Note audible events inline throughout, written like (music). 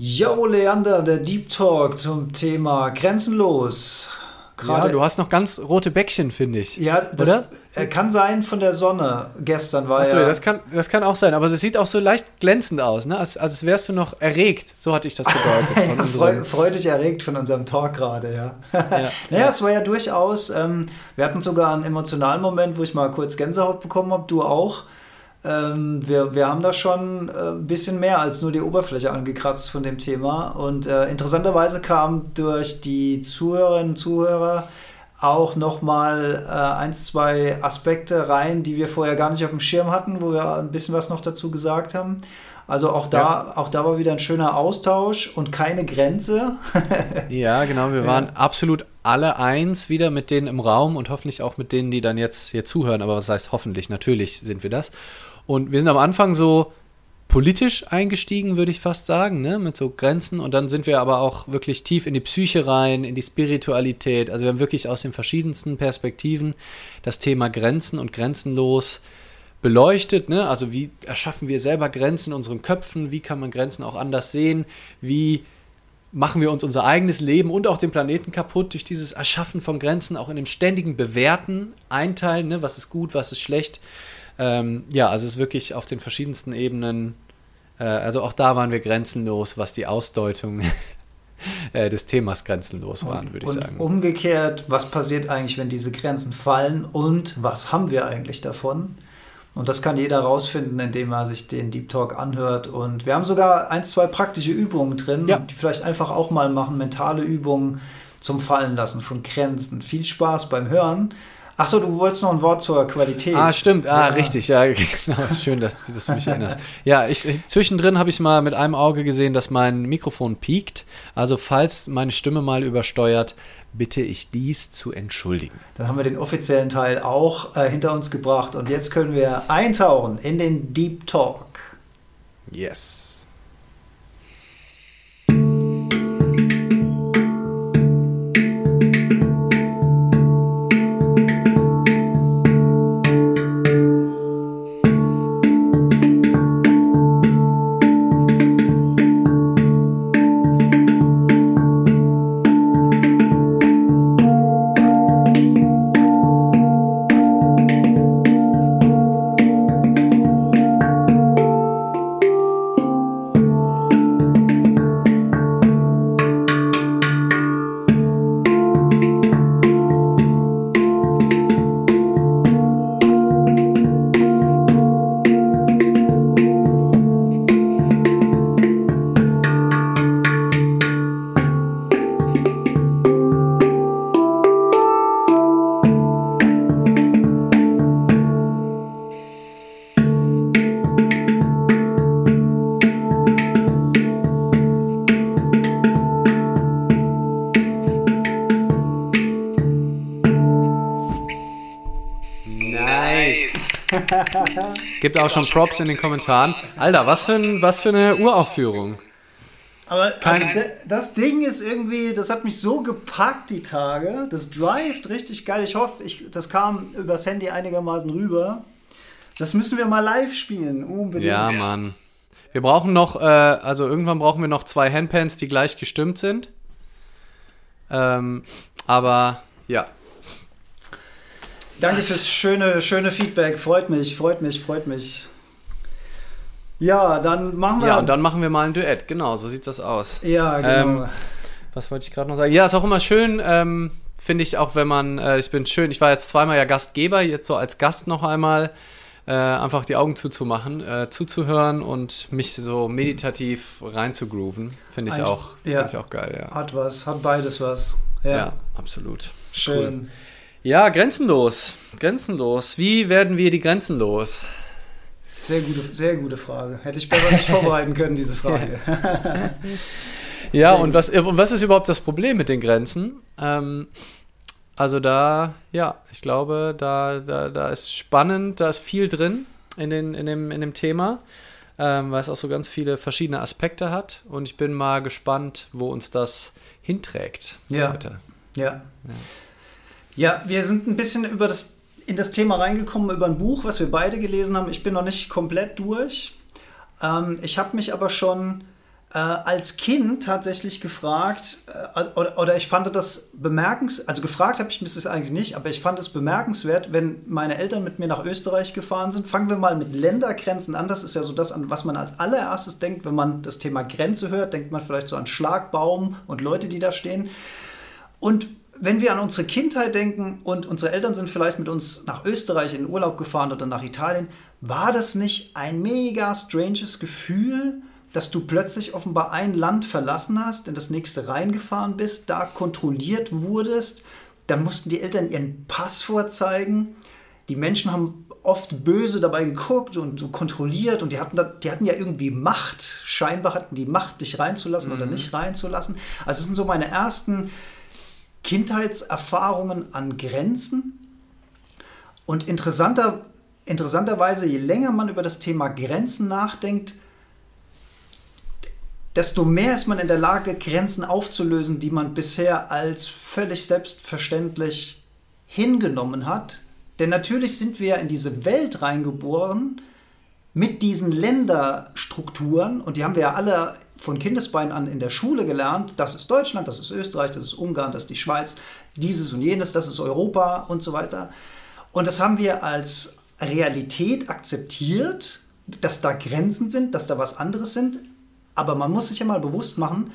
Yo, Leander, der Deep Talk zum Thema Grenzenlos. Gerade ja, du hast noch ganz rote Bäckchen, finde ich. Ja, das Oder? Kann sein von der Sonne. Gestern war Achso, ja. Das kann, das kann auch sein, aber es sieht auch so leicht glänzend aus, ne? als, als wärst du noch erregt. So hatte ich das gedeutet. (laughs) ja, freu, freudig erregt von unserem Talk gerade, ja. ja. (laughs) naja, ja. es war ja durchaus, ähm, wir hatten sogar einen emotionalen Moment, wo ich mal kurz Gänsehaut bekommen habe, du auch. Ähm, wir, wir haben da schon äh, ein bisschen mehr als nur die Oberfläche angekratzt von dem Thema. Und äh, interessanterweise kam durch die Zuhörerinnen und Zuhörer auch nochmal äh, ein, zwei Aspekte rein, die wir vorher gar nicht auf dem Schirm hatten, wo wir ein bisschen was noch dazu gesagt haben. Also auch da, ja. auch da war wieder ein schöner Austausch und keine Grenze. (laughs) ja, genau. Wir waren ja. absolut alle eins wieder mit denen im Raum und hoffentlich auch mit denen, die dann jetzt hier zuhören. Aber was heißt hoffentlich? Natürlich sind wir das. Und wir sind am Anfang so politisch eingestiegen, würde ich fast sagen, ne? mit so Grenzen. Und dann sind wir aber auch wirklich tief in die Psyche rein, in die Spiritualität. Also wir haben wirklich aus den verschiedensten Perspektiven das Thema Grenzen und grenzenlos beleuchtet. Ne? Also wie erschaffen wir selber Grenzen in unseren Köpfen? Wie kann man Grenzen auch anders sehen? Wie machen wir uns unser eigenes Leben und auch den Planeten kaputt durch dieses Erschaffen von Grenzen, auch in dem ständigen Bewerten, Einteilen, ne? was ist gut, was ist schlecht. Ähm, ja, also es ist wirklich auf den verschiedensten Ebenen, äh, also auch da waren wir grenzenlos, was die Ausdeutung (laughs) äh, des Themas grenzenlos waren, würde ich sagen. Und umgekehrt, was passiert eigentlich, wenn diese Grenzen fallen und was haben wir eigentlich davon? Und das kann jeder rausfinden, indem er sich den Deep Talk anhört. Und wir haben sogar ein, zwei praktische Übungen drin, ja. die vielleicht einfach auch mal machen, mentale Übungen zum Fallen lassen von Grenzen. Viel Spaß beim Hören. Achso, du wolltest noch ein Wort zur Qualität. Ah, stimmt. Ah, ja. richtig. Ja, (laughs) genau. Ist schön, dass, dass du mich erinnerst. Ja, ich, ich, zwischendrin habe ich mal mit einem Auge gesehen, dass mein Mikrofon piekt. Also, falls meine Stimme mal übersteuert, bitte ich dies zu entschuldigen. Dann haben wir den offiziellen Teil auch äh, hinter uns gebracht. Und jetzt können wir eintauchen in den Deep Talk. Yes. Gibt auch schon Props in den Kommentaren. Alter, was für, ein, was für eine Uraufführung. Aber also, das Ding ist irgendwie, das hat mich so gepackt die Tage. Das drivet richtig geil. Ich hoffe, ich, das kam übers Handy einigermaßen rüber. Das müssen wir mal live spielen, unbedingt. Ja, Mann. Wir brauchen noch, äh, also irgendwann brauchen wir noch zwei Handpans, die gleich gestimmt sind. Ähm, aber ja, Danke fürs schöne, schöne Feedback. Freut mich, freut mich, freut mich. Ja, dann machen wir. Ja, und dann machen wir mal ein Duett. Genau, so sieht das aus. Ja, genau. Ähm, was wollte ich gerade noch sagen? Ja, ist auch immer schön, ähm, finde ich auch, wenn man, äh, ich bin schön, ich war jetzt zweimal ja Gastgeber, jetzt so als Gast noch einmal, äh, einfach die Augen zuzumachen, äh, zuzuhören und mich so meditativ reinzugrooven, finde ich, auch, ja. find ich auch geil, ja. Hat was, hat beides was. Ja, ja absolut. Schön. Cool. Ja, grenzenlos. Grenzenlos. Wie werden wir die Grenzen los? Sehr gute, sehr gute Frage. Hätte ich besser nicht vorbereiten können, diese (laughs) Frage. ja, und was, und was ist überhaupt das Problem mit den Grenzen? Ähm, also da, ja, ich glaube, da, da, da ist spannend, da ist viel drin in, den, in, dem, in dem Thema, ähm, weil es auch so ganz viele verschiedene Aspekte hat. Und ich bin mal gespannt, wo uns das hinträgt ja. heute. Ja. ja. Ja, wir sind ein bisschen über das, in das Thema reingekommen über ein Buch, was wir beide gelesen haben. Ich bin noch nicht komplett durch. Ähm, ich habe mich aber schon äh, als Kind tatsächlich gefragt, äh, oder, oder, ich fand das bemerkenswert, also gefragt habe ich mich das eigentlich nicht, aber ich fand es bemerkenswert, wenn meine Eltern mit mir nach Österreich gefahren sind. Fangen wir mal mit Ländergrenzen an. Das ist ja so das, an was man als allererstes denkt, wenn man das Thema Grenze hört, denkt man vielleicht so an Schlagbaum und Leute, die da stehen. Und wenn wir an unsere Kindheit denken und unsere Eltern sind vielleicht mit uns nach Österreich in den Urlaub gefahren oder nach Italien, war das nicht ein mega stranges Gefühl, dass du plötzlich offenbar ein Land verlassen hast, in das nächste reingefahren bist, da kontrolliert wurdest. Dann mussten die Eltern ihren Pass vorzeigen. Die Menschen haben oft böse dabei geguckt und so kontrolliert und die hatten, da, die hatten ja irgendwie Macht. Scheinbar hatten die Macht, dich reinzulassen mhm. oder nicht reinzulassen. Also es sind so meine ersten Kindheitserfahrungen an Grenzen. Und interessanter, interessanterweise, je länger man über das Thema Grenzen nachdenkt, desto mehr ist man in der Lage, Grenzen aufzulösen, die man bisher als völlig selbstverständlich hingenommen hat. Denn natürlich sind wir in diese Welt reingeboren mit diesen Länderstrukturen und die haben wir ja alle von Kindesbein an in der Schule gelernt. Das ist Deutschland, das ist Österreich, das ist Ungarn, das ist die Schweiz, dieses und jenes, das ist Europa und so weiter. Und das haben wir als Realität akzeptiert, dass da Grenzen sind, dass da was anderes sind. Aber man muss sich ja mal bewusst machen,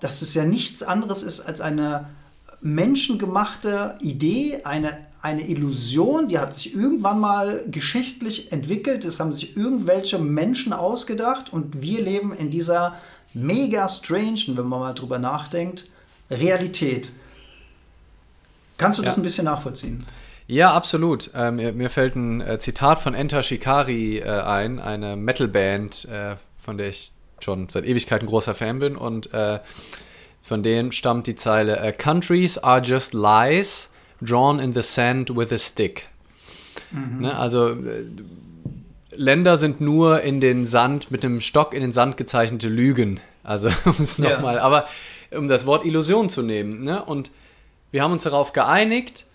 dass es ja nichts anderes ist als eine menschengemachte Idee, eine, eine Illusion, die hat sich irgendwann mal geschichtlich entwickelt, das haben sich irgendwelche Menschen ausgedacht und wir leben in dieser mega strange, wenn man mal drüber nachdenkt, Realität. Kannst du das ein bisschen nachvollziehen? Ja, absolut. Ähm, mir fällt ein äh, Zitat von Enter Shikari äh, ein, eine Metalband, äh, von der ich schon seit Ewigkeiten großer Fan bin und äh, von denen stammt die Zeile äh, Countries are just lies drawn in the sand with a stick. Mhm. Ne, also äh, Länder sind nur in den Sand, mit dem Stock in den Sand gezeichnete Lügen. Also (laughs) um es nochmal, ja. aber um das Wort Illusion zu nehmen. Ne? Und wir haben uns darauf geeinigt,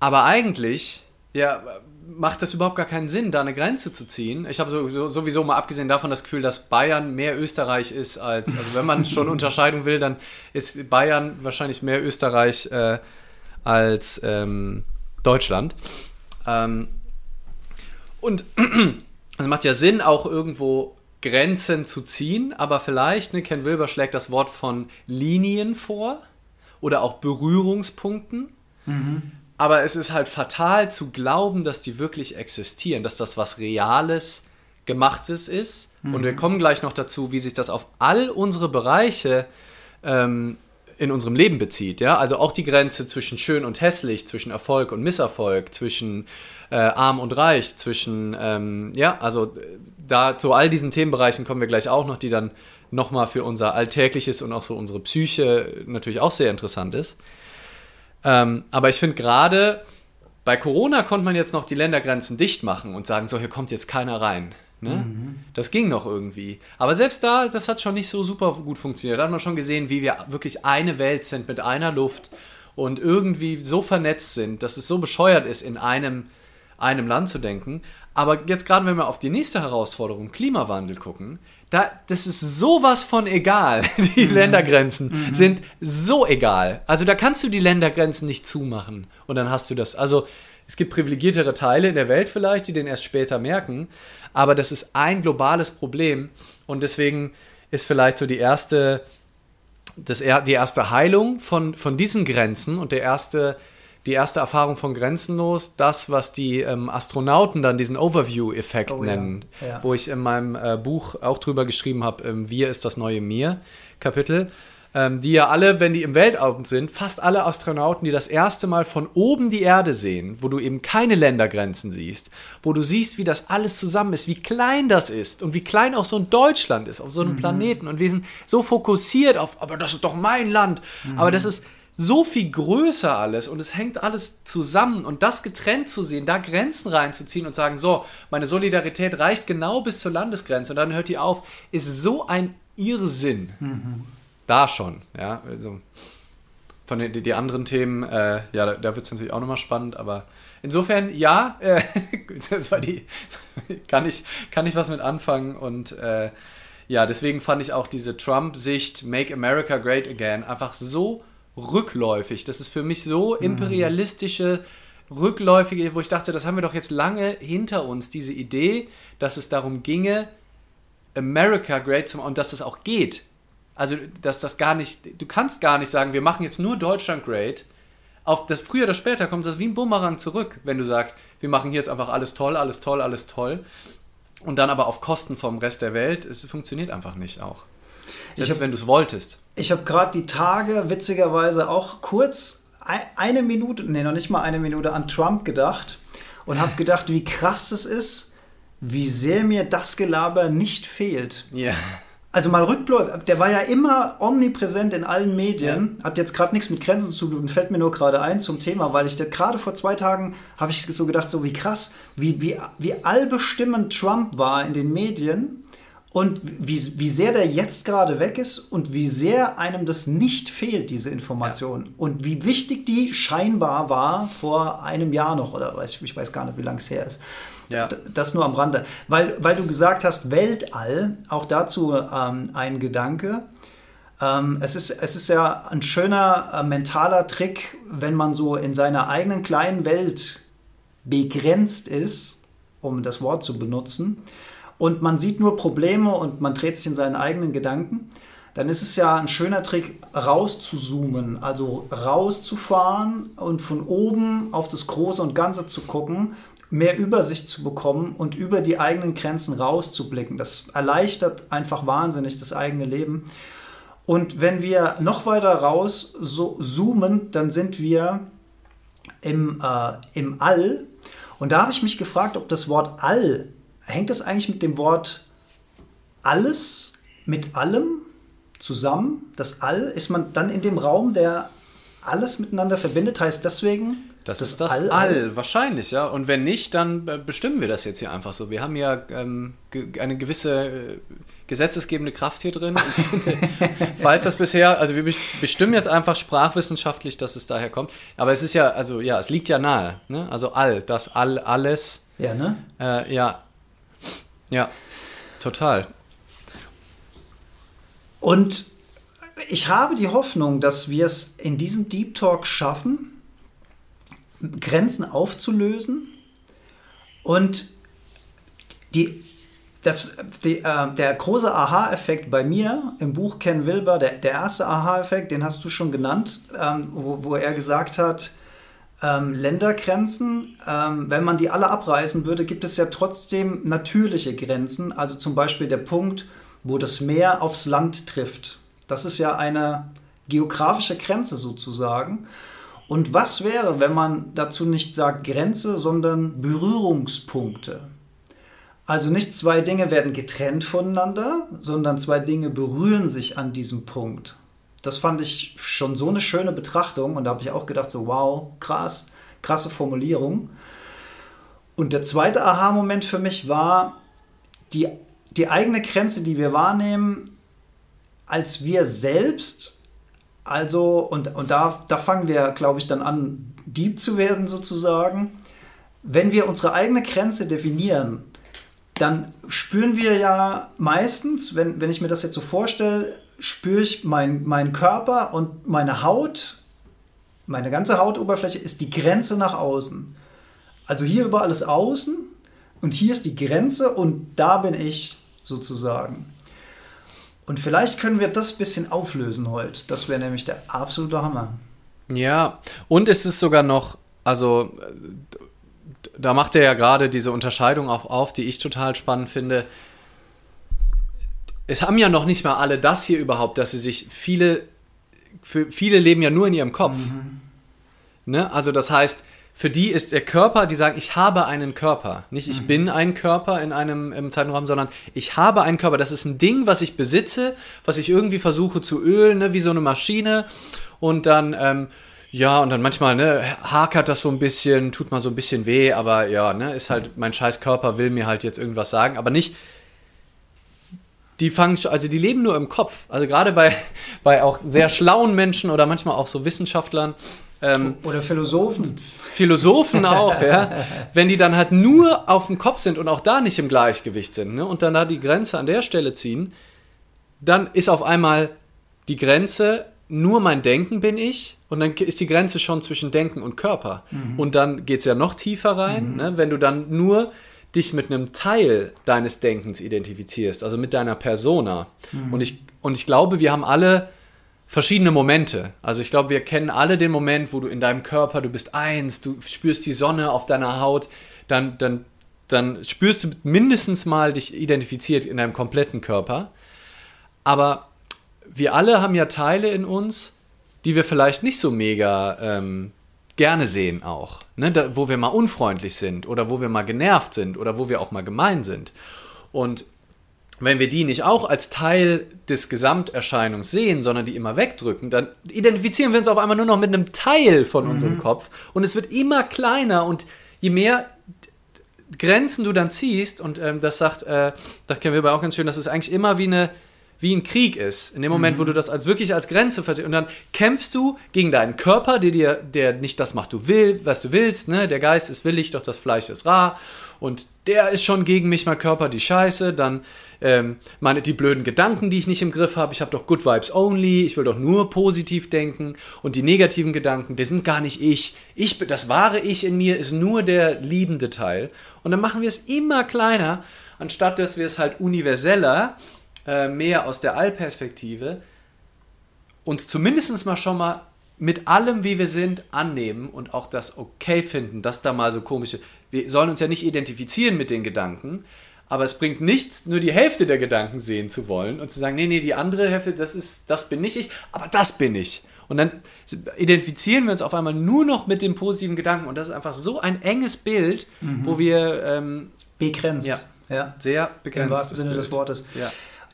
aber eigentlich, ja, macht das überhaupt gar keinen Sinn, da eine Grenze zu ziehen. Ich habe sowieso mal abgesehen davon das Gefühl, dass Bayern mehr Österreich ist als, also wenn man schon (laughs) Unterscheidung will, dann ist Bayern wahrscheinlich mehr Österreich äh, als ähm, Deutschland. Ähm, und (clears throat) es macht ja Sinn, auch irgendwo Grenzen zu ziehen, aber vielleicht, ne, Ken Wilber schlägt das Wort von Linien vor oder auch Berührungspunkten. Mhm. Aber es ist halt fatal zu glauben, dass die wirklich existieren, dass das was Reales, Gemachtes ist. Mhm. Und wir kommen gleich noch dazu, wie sich das auf all unsere Bereiche ähm, in unserem Leben bezieht. Ja? Also auch die Grenze zwischen schön und hässlich, zwischen Erfolg und Misserfolg, zwischen äh, arm und reich, zwischen, ähm, ja, also da zu all diesen Themenbereichen kommen wir gleich auch noch, die dann nochmal für unser Alltägliches und auch so unsere Psyche natürlich auch sehr interessant ist. Ähm, aber ich finde gerade bei Corona konnte man jetzt noch die Ländergrenzen dicht machen und sagen, so, hier kommt jetzt keiner rein. Ne? Mhm. Das ging noch irgendwie. Aber selbst da, das hat schon nicht so super gut funktioniert. Da hat man schon gesehen, wie wir wirklich eine Welt sind mit einer Luft und irgendwie so vernetzt sind, dass es so bescheuert ist, in einem, einem Land zu denken. Aber jetzt gerade, wenn wir auf die nächste Herausforderung, Klimawandel gucken, da, das ist sowas von egal. (laughs) Die mhm. Ländergrenzen mhm. sind so egal. Also da kannst du die Ländergrenzen nicht zumachen und dann hast du das. Also es gibt privilegiertere Teile in der Welt vielleicht, die den erst später merken, aber das ist ein globales Problem und deswegen ist vielleicht so die erste, das, die erste Heilung von, von diesen Grenzen und der erste die erste Erfahrung von Grenzenlos, das, was die ähm, Astronauten dann diesen Overview-Effekt oh, nennen, ja. Ja. wo ich in meinem äh, Buch auch drüber geschrieben habe, ähm, Wir ist das neue Mir, Kapitel, ähm, die ja alle, wenn die im Weltraum sind, fast alle Astronauten, die das erste Mal von oben die Erde sehen, wo du eben keine Ländergrenzen siehst, wo du siehst, wie das alles zusammen ist, wie klein das ist und wie klein auch so ein Deutschland ist, auf so einem mhm. Planeten und wir sind so fokussiert auf, aber das ist doch mein Land, mhm. aber das ist so viel größer alles und es hängt alles zusammen und das getrennt zu sehen, da Grenzen reinzuziehen und sagen, so, meine Solidarität reicht genau bis zur Landesgrenze und dann hört die auf, ist so ein Irrsinn. Mhm. Da schon, ja, also von den die anderen Themen, äh, ja, da, da wird es natürlich auch nochmal spannend, aber insofern, ja, äh, (laughs) das war die, (laughs) kann ich, kann ich was mit anfangen und äh, ja, deswegen fand ich auch diese Trump-Sicht Make America Great Again einfach so rückläufig. Das ist für mich so mhm. imperialistische, rückläufige, wo ich dachte, das haben wir doch jetzt lange hinter uns, diese Idee, dass es darum ginge, America great zu machen und dass das auch geht. Also, dass das gar nicht, du kannst gar nicht sagen, wir machen jetzt nur Deutschland great. Auf das früher oder später kommt das wie ein Bumerang zurück, wenn du sagst, wir machen hier jetzt einfach alles toll, alles toll, alles toll. Und dann aber auf Kosten vom Rest der Welt. Es funktioniert einfach nicht auch. Selbst hab, wenn du es wolltest. Ich habe gerade die Tage witzigerweise auch kurz eine Minute, nee, noch nicht mal eine Minute an Trump gedacht und habe gedacht, wie krass es ist, wie sehr mir das Gelaber nicht fehlt. Ja. Also mal rückläufig, der war ja immer omnipräsent in allen Medien, ja. hat jetzt gerade nichts mit Grenzen zu tun, fällt mir nur gerade ein zum Thema, weil ich gerade vor zwei Tagen habe ich so gedacht, so wie krass, wie, wie, wie allbestimmend Trump war in den Medien und wie, wie sehr der jetzt gerade weg ist und wie sehr einem das nicht fehlt, diese Information. Ja. Und wie wichtig die scheinbar war vor einem Jahr noch oder weiß, ich weiß gar nicht, wie lange es her ist. Ja. Das nur am Rande. Weil, weil du gesagt hast, Weltall, auch dazu ähm, ein Gedanke. Ähm, es, ist, es ist ja ein schöner äh, mentaler Trick, wenn man so in seiner eigenen kleinen Welt begrenzt ist, um das Wort zu benutzen, und man sieht nur Probleme und man dreht sich in seinen eigenen Gedanken, dann ist es ja ein schöner Trick, rauszuzoomen, also rauszufahren und von oben auf das Große und Ganze zu gucken mehr Übersicht zu bekommen und über die eigenen Grenzen rauszublicken. Das erleichtert einfach wahnsinnig das eigene Leben. Und wenn wir noch weiter raus so zoomen, dann sind wir im, äh, im All. Und da habe ich mich gefragt, ob das Wort All, hängt das eigentlich mit dem Wort alles, mit allem zusammen? Das All, ist man dann in dem Raum, der alles miteinander verbindet, heißt deswegen das, das ist das All, All, wahrscheinlich, ja. Und wenn nicht, dann äh, bestimmen wir das jetzt hier einfach so. Wir haben ja ähm, eine gewisse äh, gesetzesgebende Kraft hier drin. Finde, (laughs) falls das bisher, also wir bestimmen jetzt einfach sprachwissenschaftlich, dass es daher kommt. Aber es ist ja, also ja, es liegt ja nahe. Ne? Also All, das All, alles. Ja, ne? Äh, ja. Ja, total. Und ich habe die Hoffnung, dass wir es in diesem Deep Talk schaffen, Grenzen aufzulösen und die, das, die, äh, der große Aha-Effekt bei mir im Buch Ken Wilber, der, der erste Aha-Effekt, den hast du schon genannt, ähm, wo, wo, er gesagt hat, ähm, Ländergrenzen, ähm, wenn man die alle abreißen würde, gibt es ja trotzdem natürliche Grenzen, also zum Beispiel der Punkt, wo das Meer aufs Land trifft. Das ist ja eine geografische Grenze sozusagen. Und was wäre, wenn man dazu nicht sagt Grenze, sondern Berührungspunkte? Also nicht zwei Dinge werden getrennt voneinander, sondern zwei Dinge berühren sich an diesem Punkt. Das fand ich schon so eine schöne Betrachtung und da habe ich auch gedacht, so wow, krass, krasse Formulierung. Und der zweite Aha-Moment für mich war die, die eigene Grenze, die wir wahrnehmen, als wir selbst also, und, und da, da fangen wir, glaube ich, dann an, Dieb zu werden sozusagen. Wenn wir unsere eigene Grenze definieren, dann spüren wir ja meistens, wenn, wenn ich mir das jetzt so vorstelle, spüre ich meinen mein Körper und meine Haut, meine ganze Hautoberfläche ist die Grenze nach außen. Also hier überall ist außen und hier ist die Grenze und da bin ich sozusagen. Und vielleicht können wir das ein bisschen auflösen heute. Das wäre nämlich der absolute Hammer. Ja, und es ist sogar noch, also da macht er ja gerade diese Unterscheidung auch auf, die ich total spannend finde. Es haben ja noch nicht mal alle das hier überhaupt, dass sie sich viele, für viele leben ja nur in ihrem Kopf. Mhm. Ne? Also das heißt, für die ist der Körper, die sagen, ich habe einen Körper. Nicht ich mhm. bin ein Körper in einem im Zeitraum, sondern ich habe einen Körper. Das ist ein Ding, was ich besitze, was ich irgendwie versuche zu ölen, ne, wie so eine Maschine. Und dann, ähm, ja, und dann manchmal, ne, hakert das so ein bisschen, tut mal so ein bisschen weh, aber ja, ne, ist halt, mein scheiß Körper will mir halt jetzt irgendwas sagen, aber nicht, die fangen, also die leben nur im Kopf. Also gerade bei, (laughs) bei auch sehr schlauen Menschen oder manchmal auch so Wissenschaftlern, ähm, Oder Philosophen. Philosophen (laughs) auch, ja. Wenn die dann halt nur auf dem Kopf sind und auch da nicht im Gleichgewicht sind ne, und dann da die Grenze an der Stelle ziehen, dann ist auf einmal die Grenze, nur mein Denken bin ich und dann ist die Grenze schon zwischen Denken und Körper. Mhm. Und dann geht es ja noch tiefer rein, mhm. ne? wenn du dann nur dich mit einem Teil deines Denkens identifizierst, also mit deiner Persona. Mhm. Und, ich, und ich glaube, wir haben alle verschiedene Momente. Also ich glaube, wir kennen alle den Moment, wo du in deinem Körper, du bist eins, du spürst die Sonne auf deiner Haut, dann, dann, dann spürst du mindestens mal dich identifiziert in deinem kompletten Körper. Aber wir alle haben ja Teile in uns, die wir vielleicht nicht so mega ähm, gerne sehen auch. Ne? Da, wo wir mal unfreundlich sind oder wo wir mal genervt sind oder wo wir auch mal gemein sind. Und wenn wir die nicht auch als Teil des Gesamterscheinungs sehen, sondern die immer wegdrücken, dann identifizieren wir uns auf einmal nur noch mit einem Teil von mhm. unserem Kopf und es wird immer kleiner und je mehr Grenzen du dann ziehst, und ähm, das sagt, äh, das kennen wir aber auch ganz schön, das ist eigentlich immer wie eine wie ein Krieg ist. In dem Moment, mhm. wo du das als wirklich als Grenze verstehst. Und dann kämpfst du gegen deinen Körper, der dir, der nicht das macht, du will, was du willst. Ne? Der Geist ist willig, doch das Fleisch ist rar. Und der ist schon gegen mich, mein Körper, die Scheiße. Dann ähm, meine, die blöden Gedanken, die ich nicht im Griff habe. Ich habe doch Good Vibes Only. Ich will doch nur positiv denken. Und die negativen Gedanken, die sind gar nicht ich. ich. Das wahre Ich in mir ist nur der liebende Teil. Und dann machen wir es immer kleiner, anstatt dass wir es halt universeller äh, mehr aus der Allperspektive uns zumindest mal schon mal mit allem, wie wir sind, annehmen und auch das okay finden, dass da mal so komische. Wir sollen uns ja nicht identifizieren mit den Gedanken, aber es bringt nichts, nur die Hälfte der Gedanken sehen zu wollen und zu sagen, nee, nee, die andere Hälfte, das ist, das bin nicht ich, aber das bin ich. Und dann identifizieren wir uns auf einmal nur noch mit den positiven Gedanken und das ist einfach so ein enges Bild, mhm. wo wir ähm, begrenzt. Ja, ja, sehr begrenzt. Im wahrsten Sinne des Wortes. Ja.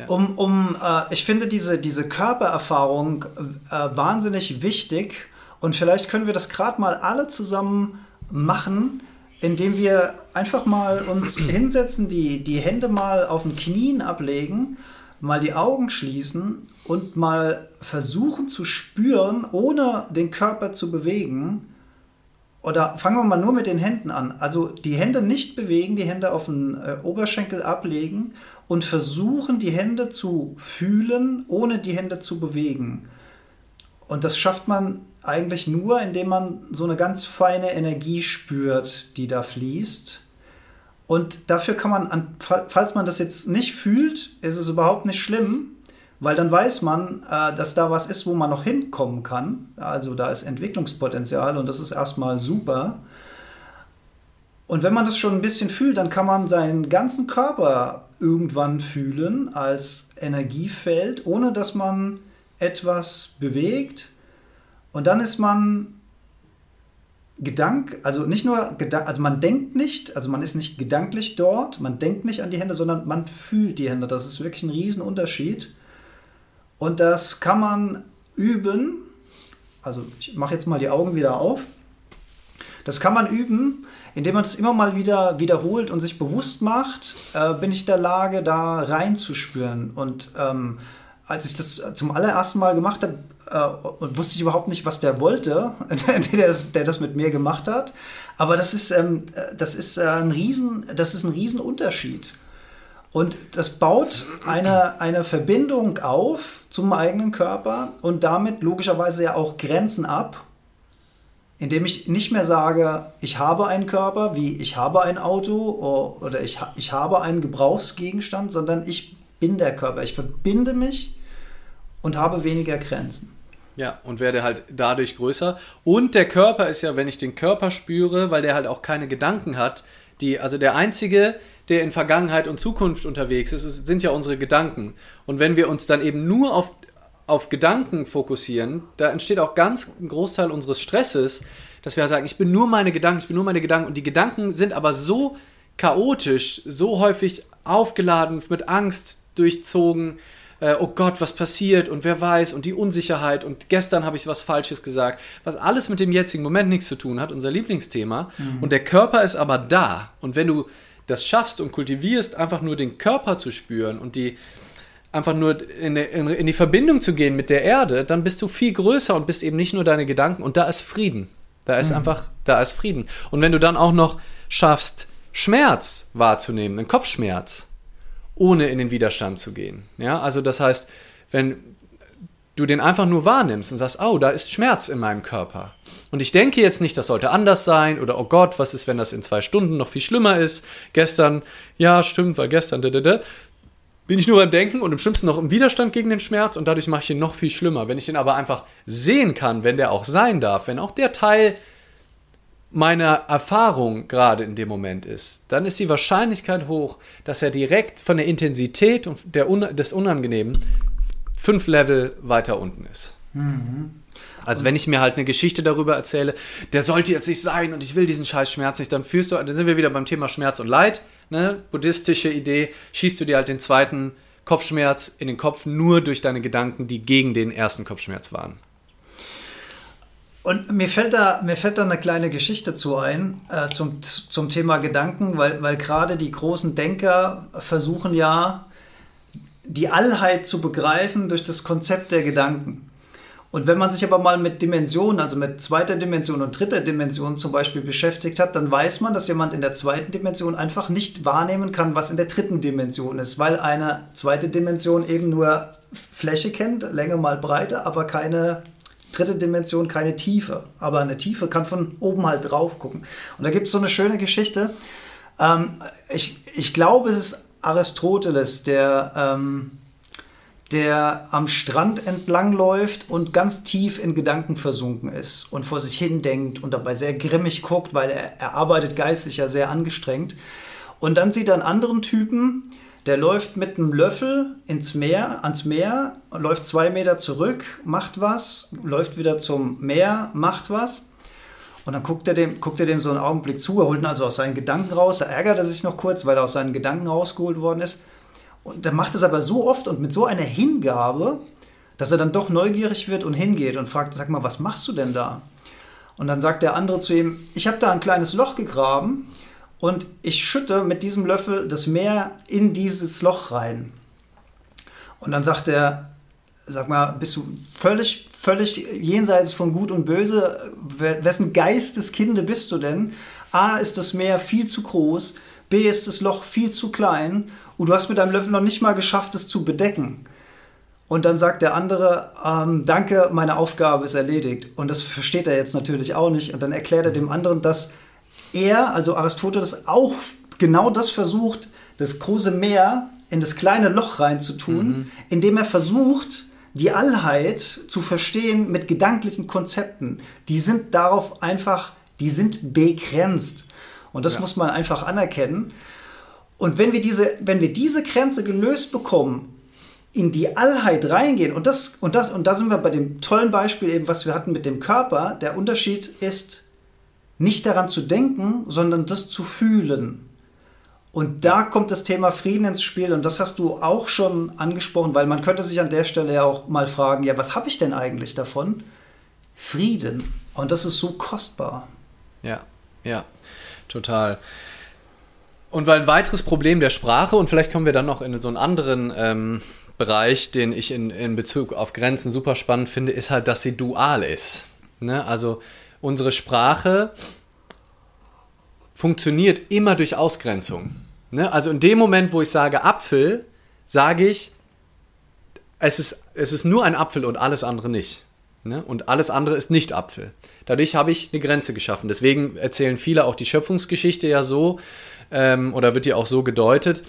Um, um äh, ich finde diese, diese Körpererfahrung äh, wahnsinnig wichtig und vielleicht können wir das gerade mal alle zusammen machen, indem wir einfach mal uns (clears throat) hinsetzen, die, die Hände mal auf den Knien ablegen, mal die Augen schließen und mal versuchen zu spüren, ohne den Körper zu bewegen, oder fangen wir mal nur mit den Händen an. Also die Hände nicht bewegen, die Hände auf den äh, Oberschenkel ablegen und versuchen, die Hände zu fühlen, ohne die Hände zu bewegen. Und das schafft man eigentlich nur, indem man so eine ganz feine Energie spürt, die da fließt. Und dafür kann man, falls man das jetzt nicht fühlt, ist es überhaupt nicht schlimm, weil dann weiß man, äh, dass da was ist, wo man noch hinkommen kann. Also da ist Entwicklungspotenzial und das ist erstmal super. Und wenn man das schon ein bisschen fühlt, dann kann man seinen ganzen Körper irgendwann fühlen als Energiefeld, ohne dass man etwas bewegt. Und dann ist man Gedank, also nicht nur Gedank, also man denkt nicht, also man ist nicht gedanklich dort, man denkt nicht an die Hände, sondern man fühlt die Hände. Das ist wirklich ein Riesenunterschied. Und das kann man üben. Also ich mache jetzt mal die Augen wieder auf. Das kann man üben, indem man es immer mal wieder wiederholt und sich bewusst macht, äh, bin ich in der Lage, da reinzuspüren. Und ähm, als ich das zum allerersten Mal gemacht habe, äh, wusste ich überhaupt nicht, was der wollte, (laughs) der, das, der das mit mir gemacht hat. Aber das ist, ähm, das ist, äh, ein, Riesen, das ist ein Riesenunterschied. Und das baut eine, eine Verbindung auf zum eigenen Körper und damit logischerweise ja auch Grenzen ab, indem ich nicht mehr sage, ich habe einen Körper, wie ich habe ein Auto oder ich, ich habe einen Gebrauchsgegenstand, sondern ich bin der Körper. Ich verbinde mich und habe weniger Grenzen. Ja, und werde halt dadurch größer. Und der Körper ist ja, wenn ich den Körper spüre, weil der halt auch keine Gedanken hat, die, also der einzige, der in Vergangenheit und Zukunft unterwegs ist, sind ja unsere Gedanken. Und wenn wir uns dann eben nur auf, auf Gedanken fokussieren, da entsteht auch ganz ein Großteil unseres Stresses, dass wir sagen, ich bin nur meine Gedanken, ich bin nur meine Gedanken. Und die Gedanken sind aber so chaotisch, so häufig aufgeladen, mit Angst durchzogen. Äh, oh Gott, was passiert und wer weiß und die Unsicherheit und gestern habe ich was Falsches gesagt, was alles mit dem jetzigen Moment nichts zu tun hat, unser Lieblingsthema. Mhm. Und der Körper ist aber da. Und wenn du das schaffst und kultivierst, einfach nur den Körper zu spüren und die einfach nur in, in, in, die Verbindung zu gehen mit der Erde, dann bist du viel größer und bist eben nicht nur deine Gedanken und da ist Frieden. Da ist mhm. einfach, da ist Frieden. Und wenn du dann auch noch schaffst, Schmerz wahrzunehmen, einen Kopfschmerz, ohne in den Widerstand zu gehen. Ja, also das heißt, wenn du den einfach nur wahrnimmst und sagst, oh, da ist Schmerz in meinem Körper. Und ich denke jetzt nicht, das sollte anders sein oder oh Gott, was ist, wenn das in zwei Stunden noch viel schlimmer ist? Gestern, ja, stimmt, weil gestern, da, da, da, bin ich nur beim Denken und im schlimmsten noch im Widerstand gegen den Schmerz und dadurch mache ich ihn noch viel schlimmer. Wenn ich ihn aber einfach sehen kann, wenn der auch sein darf, wenn auch der Teil meiner Erfahrung gerade in dem Moment ist, dann ist die Wahrscheinlichkeit hoch, dass er direkt von der Intensität und der, des Unangenehmen fünf Level weiter unten ist. Mhm. Also wenn ich mir halt eine Geschichte darüber erzähle, der sollte jetzt nicht sein und ich will diesen scheiß Schmerz nicht, dann fühlst du, dann sind wir wieder beim Thema Schmerz und Leid, ne? buddhistische Idee, schießt du dir halt den zweiten Kopfschmerz in den Kopf nur durch deine Gedanken, die gegen den ersten Kopfschmerz waren. Und mir fällt da, mir fällt da eine kleine Geschichte zu ein äh, zum, zum Thema Gedanken, weil, weil gerade die großen Denker versuchen ja, die Allheit zu begreifen durch das Konzept der Gedanken. Und wenn man sich aber mal mit Dimensionen, also mit zweiter Dimension und dritter Dimension zum Beispiel beschäftigt hat, dann weiß man, dass jemand in der zweiten Dimension einfach nicht wahrnehmen kann, was in der dritten Dimension ist, weil eine zweite Dimension eben nur Fläche kennt, Länge mal Breite, aber keine dritte Dimension, keine Tiefe. Aber eine Tiefe kann von oben halt drauf gucken. Und da gibt es so eine schöne Geschichte. Ähm, ich, ich glaube, es ist Aristoteles, der... Ähm, der am Strand entlang läuft und ganz tief in Gedanken versunken ist und vor sich hin denkt und dabei sehr grimmig guckt, weil er, er arbeitet geistig ja sehr angestrengt. Und dann sieht er einen anderen Typen, der läuft mit einem Löffel ins Meer, ans Meer, läuft zwei Meter zurück, macht was, läuft wieder zum Meer, macht was. Und dann guckt er, dem, guckt er dem so einen Augenblick zu, er holt ihn also aus seinen Gedanken raus, er ärgert er sich noch kurz, weil er aus seinen Gedanken rausgeholt worden ist. Und er macht es aber so oft und mit so einer Hingabe, dass er dann doch neugierig wird und hingeht und fragt, sag mal, was machst du denn da? Und dann sagt der andere zu ihm, ich habe da ein kleines Loch gegraben und ich schütte mit diesem Löffel das Meer in dieses Loch rein. Und dann sagt er, sag mal, bist du völlig, völlig jenseits von Gut und Böse? Wessen Geisteskinde bist du denn? A, ist das Meer viel zu groß, B, ist das Loch viel zu klein und du hast mit deinem Löffel noch nicht mal geschafft, es zu bedecken. Und dann sagt der andere, ähm, danke, meine Aufgabe ist erledigt. Und das versteht er jetzt natürlich auch nicht. Und dann erklärt er dem anderen, dass er, also Aristoteles, auch genau das versucht, das große Meer in das kleine Loch reinzutun, mhm. indem er versucht, die Allheit zu verstehen mit gedanklichen Konzepten. Die sind darauf einfach, die sind begrenzt. Und das ja. muss man einfach anerkennen. Und wenn wir diese, wenn wir diese Grenze gelöst bekommen, in die Allheit reingehen, und das, und das, und da sind wir bei dem tollen Beispiel eben, was wir hatten mit dem Körper, der Unterschied ist, nicht daran zu denken, sondern das zu fühlen. Und da kommt das Thema Frieden ins Spiel und das hast du auch schon angesprochen, weil man könnte sich an der Stelle ja auch mal fragen, ja, was habe ich denn eigentlich davon? Frieden. Und das ist so kostbar. Ja, ja, total. Und weil ein weiteres Problem der Sprache, und vielleicht kommen wir dann noch in so einen anderen ähm, Bereich, den ich in, in Bezug auf Grenzen super spannend finde, ist halt, dass sie dual ist. Ne? Also unsere Sprache funktioniert immer durch Ausgrenzung. Ne? Also in dem Moment, wo ich sage Apfel, sage ich, es ist, es ist nur ein Apfel und alles andere nicht. Ne? Und alles andere ist nicht Apfel. Dadurch habe ich eine Grenze geschaffen. Deswegen erzählen viele auch die Schöpfungsgeschichte ja so, ähm, oder wird die auch so gedeutet.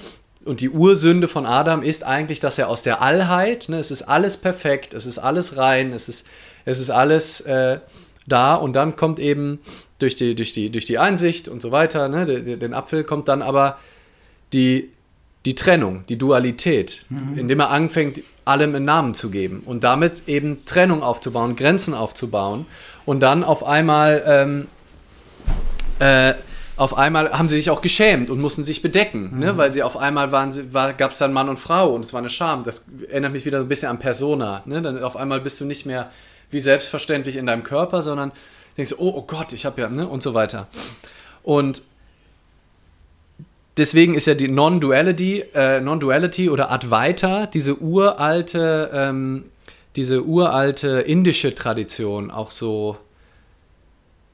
Und die Ursünde von Adam ist eigentlich, dass er aus der Allheit, ne, es ist alles perfekt, es ist alles rein, es ist, es ist alles äh, da und dann kommt eben durch die, durch die, durch die Einsicht und so weiter, ne, den, den Apfel kommt dann aber die, die Trennung, die Dualität, mhm. indem er anfängt, allem einen Namen zu geben und damit eben Trennung aufzubauen, Grenzen aufzubauen und dann auf einmal ähm, äh, auf einmal haben sie sich auch geschämt und mussten sich bedecken, ne? mhm. ne? weil sie auf einmal waren, war, gab es dann Mann und Frau und es war eine Scham. Das erinnert mich wieder ein bisschen an Persona. Ne? Dann auf einmal bist du nicht mehr wie selbstverständlich in deinem Körper, sondern denkst oh, oh Gott, ich habe ja, ne? und so weiter. Und deswegen ist ja die Non-Duality, äh, Non-Duality oder Advaita, diese uralte, ähm, diese uralte indische Tradition auch so,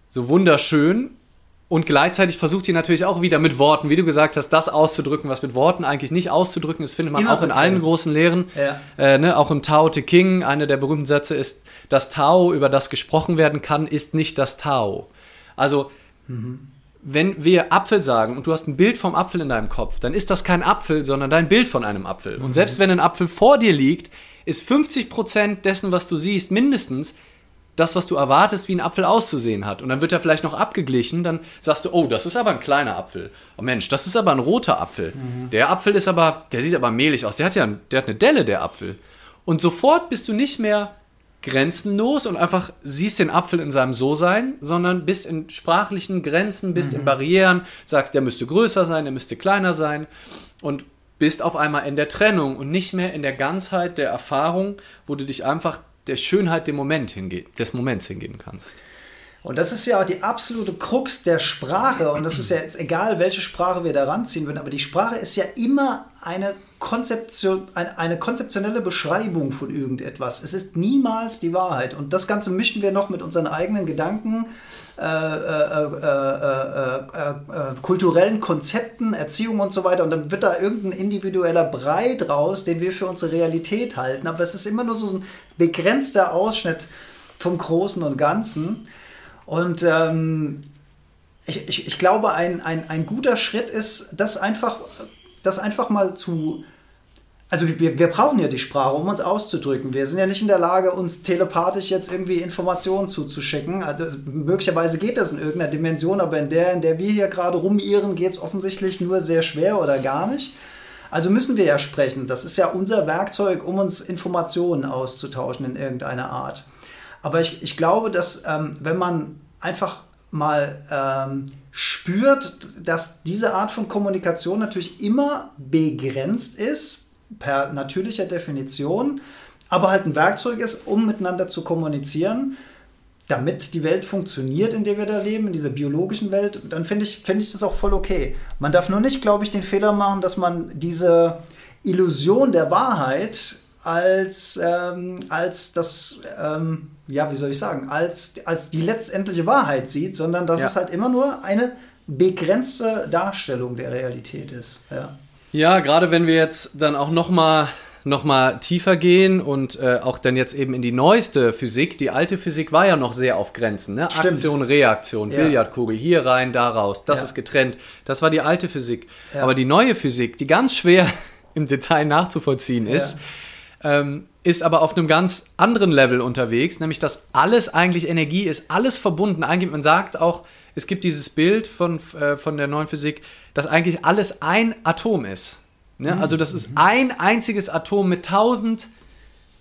so wunderschön und gleichzeitig versucht sie natürlich auch wieder mit Worten, wie du gesagt hast, das auszudrücken, was mit Worten eigentlich nicht auszudrücken ist, findet man Immer auch in allen großen Lehren. Ja. Äh, ne, auch im Tao Te King, einer der berühmten Sätze ist, das Tao, über das gesprochen werden kann, ist nicht das Tao. Also, mhm. wenn wir Apfel sagen und du hast ein Bild vom Apfel in deinem Kopf, dann ist das kein Apfel, sondern dein Bild von einem Apfel. Mhm. Und selbst wenn ein Apfel vor dir liegt, ist 50% dessen, was du siehst, mindestens das, was du erwartest, wie ein Apfel auszusehen hat. Und dann wird er vielleicht noch abgeglichen, dann sagst du, oh, das ist aber ein kleiner Apfel. Oh Mensch, das ist aber ein roter Apfel. Mhm. Der Apfel ist aber, der sieht aber mehlig aus. Der hat ja der hat eine Delle, der Apfel. Und sofort bist du nicht mehr grenzenlos und einfach siehst den Apfel in seinem So-Sein, sondern bist in sprachlichen Grenzen, bist mhm. in Barrieren, sagst, der müsste größer sein, der müsste kleiner sein und bist auf einmal in der Trennung und nicht mehr in der Ganzheit der Erfahrung, wo du dich einfach der Schönheit dem Moment hinge des Moments hingeben kannst. Und das ist ja auch die absolute Krux der Sprache. Und das ist ja jetzt egal, welche Sprache wir da ranziehen würden, aber die Sprache ist ja immer eine, Konzeption, eine, eine konzeptionelle Beschreibung von irgendetwas. Es ist niemals die Wahrheit. Und das Ganze mischen wir noch mit unseren eigenen Gedanken, äh, äh, äh, kulturellen Konzepten, Erziehung und so weiter. Und dann wird da irgendein individueller Brei draus, den wir für unsere Realität halten. Aber es ist immer nur so ein begrenzter Ausschnitt vom Großen und Ganzen. Und ähm, ich, ich, ich glaube, ein, ein, ein guter Schritt ist, das einfach, das einfach mal zu also wir, wir brauchen ja die Sprache, um uns auszudrücken. Wir sind ja nicht in der Lage, uns telepathisch jetzt irgendwie Informationen zuzuschicken. Also möglicherweise geht das in irgendeiner Dimension, aber in der, in der wir hier gerade rumirren, geht es offensichtlich nur sehr schwer oder gar nicht. Also müssen wir ja sprechen. Das ist ja unser Werkzeug, um uns Informationen auszutauschen in irgendeiner Art. Aber ich, ich glaube, dass ähm, wenn man einfach mal ähm, spürt, dass diese Art von Kommunikation natürlich immer begrenzt ist, per natürlicher Definition, aber halt ein Werkzeug ist, um miteinander zu kommunizieren, damit die Welt funktioniert, in der wir da leben, in dieser biologischen Welt, dann finde ich, find ich das auch voll okay. Man darf nur nicht, glaube ich, den Fehler machen, dass man diese Illusion der Wahrheit als, ähm, als das, ähm, ja, wie soll ich sagen, als, als die letztendliche Wahrheit sieht, sondern dass ja. es halt immer nur eine begrenzte Darstellung der Realität ist. Ja. Ja, gerade wenn wir jetzt dann auch nochmal noch mal tiefer gehen und äh, auch dann jetzt eben in die neueste Physik. Die alte Physik war ja noch sehr auf Grenzen. Ne? Aktion, Reaktion, ja. Billardkugel, hier rein, da raus, das ja. ist getrennt. Das war die alte Physik. Ja. Aber die neue Physik, die ganz schwer (laughs) im Detail nachzuvollziehen ist, ähm, ist aber auf einem ganz anderen Level unterwegs, nämlich dass alles eigentlich Energie ist, alles verbunden. Eigentlich, man sagt auch, es gibt dieses Bild von, äh, von der neuen Physik, dass eigentlich alles ein Atom ist. Ne? Mhm. Also das ist ein einziges Atom mit tausend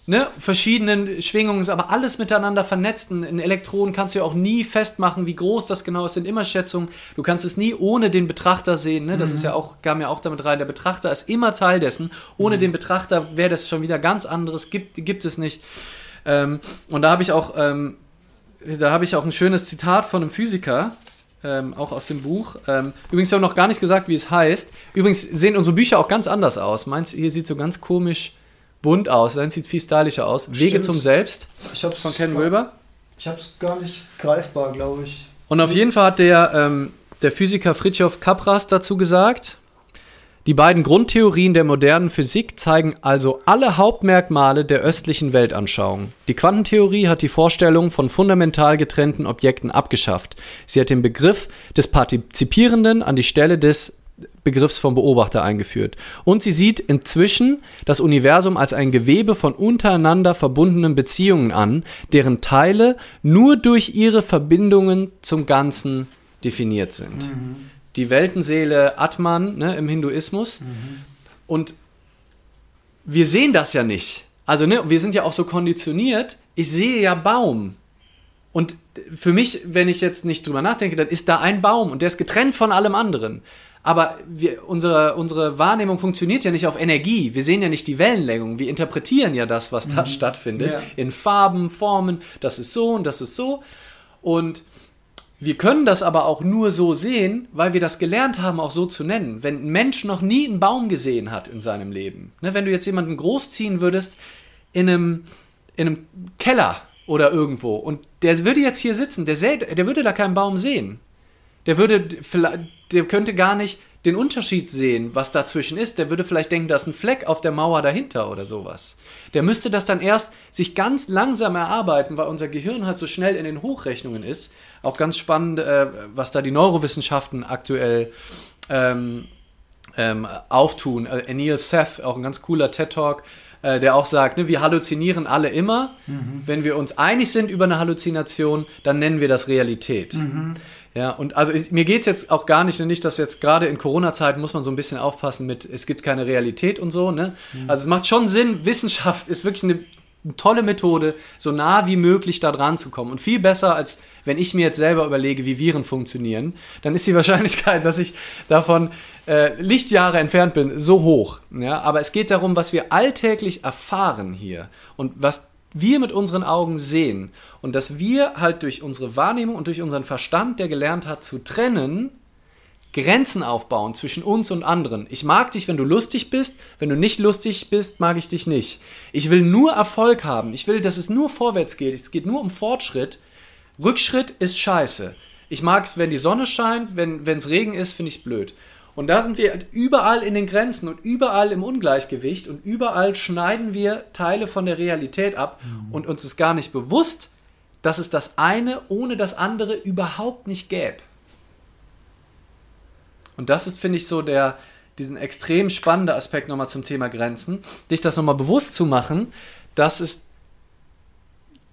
ne, verschiedenen Schwingungen, ist aber alles miteinander vernetzt. Ein Elektron kannst du ja auch nie festmachen, wie groß das genau ist, sind immer Schätzungen. Du kannst es nie ohne den Betrachter sehen. Ne? Das mhm. ist ja auch, kam ja auch damit rein, der Betrachter ist immer Teil dessen. Ohne mhm. den Betrachter wäre das schon wieder ganz anderes, gibt, gibt es nicht. Ähm, und da habe ich auch ähm, da habe ich auch ein schönes Zitat von einem Physiker, ähm, auch aus dem Buch. Ähm, übrigens haben wir noch gar nicht gesagt, wie es heißt. Übrigens sehen unsere Bücher auch ganz anders aus. Meins hier sieht so ganz komisch bunt aus. Deins sieht viel stylischer aus. Stimmt. Wege zum Selbst ich hab's von Ken Wilber. Ich habe es gar nicht greifbar, glaube ich. Und auf jeden Fall hat der, ähm, der Physiker Fritjof Capras dazu gesagt, die beiden Grundtheorien der modernen Physik zeigen also alle Hauptmerkmale der östlichen Weltanschauung. Die Quantentheorie hat die Vorstellung von fundamental getrennten Objekten abgeschafft. Sie hat den Begriff des Partizipierenden an die Stelle des Begriffs vom Beobachter eingeführt. Und sie sieht inzwischen das Universum als ein Gewebe von untereinander verbundenen Beziehungen an, deren Teile nur durch ihre Verbindungen zum Ganzen definiert sind. Mhm die Weltenseele Atman ne, im Hinduismus. Mhm. Und wir sehen das ja nicht. Also, ne, wir sind ja auch so konditioniert. Ich sehe ja Baum. Und für mich, wenn ich jetzt nicht drüber nachdenke, dann ist da ein Baum und der ist getrennt von allem anderen. Aber wir, unsere, unsere Wahrnehmung funktioniert ja nicht auf Energie. Wir sehen ja nicht die Wellenlängung. Wir interpretieren ja das, was da mhm. stattfindet, ja. in Farben, Formen. Das ist so und das ist so. Und wir können das aber auch nur so sehen, weil wir das gelernt haben, auch so zu nennen. Wenn ein Mensch noch nie einen Baum gesehen hat in seinem Leben, ne, wenn du jetzt jemanden großziehen würdest in einem, in einem Keller oder irgendwo und der würde jetzt hier sitzen, der, säh, der würde da keinen Baum sehen. Der würde, der könnte gar nicht den Unterschied sehen, was dazwischen ist. Der würde vielleicht denken, da ist ein Fleck auf der Mauer dahinter oder sowas. Der müsste das dann erst sich ganz langsam erarbeiten, weil unser Gehirn halt so schnell in den Hochrechnungen ist. Auch ganz spannend, äh, was da die Neurowissenschaften aktuell ähm, ähm, auftun. Äh, Neil Seth, auch ein ganz cooler TED-Talk, äh, der auch sagt, ne, wir halluzinieren alle immer. Mhm. Wenn wir uns einig sind über eine Halluzination, dann nennen wir das Realität. Mhm. Ja, und also ich, mir geht es jetzt auch gar nicht, nicht, dass jetzt gerade in Corona-Zeiten muss man so ein bisschen aufpassen mit, es gibt keine Realität und so. Ne? Mhm. Also es macht schon Sinn, (laughs) Wissenschaft ist wirklich eine eine tolle Methode, so nah wie möglich da dran zu kommen. Und viel besser, als wenn ich mir jetzt selber überlege, wie Viren funktionieren, dann ist die (laughs) Wahrscheinlichkeit, dass ich davon äh, Lichtjahre entfernt bin, so hoch. Ja? Aber es geht darum, was wir alltäglich erfahren hier und was wir mit unseren Augen sehen. Und dass wir halt durch unsere Wahrnehmung und durch unseren Verstand, der gelernt hat zu trennen, Grenzen aufbauen zwischen uns und anderen. Ich mag dich, wenn du lustig bist. Wenn du nicht lustig bist, mag ich dich nicht. Ich will nur Erfolg haben. Ich will, dass es nur vorwärts geht. Es geht nur um Fortschritt. Rückschritt ist scheiße. Ich mag es, wenn die Sonne scheint. Wenn es Regen ist, finde ich blöd. Und da sind wir überall in den Grenzen und überall im Ungleichgewicht und überall schneiden wir Teile von der Realität ab mhm. und uns ist gar nicht bewusst, dass es das eine ohne das andere überhaupt nicht gäbe. Und das ist, finde ich, so der, diesen extrem spannende Aspekt nochmal zum Thema Grenzen, dich das nochmal bewusst zu machen, dass es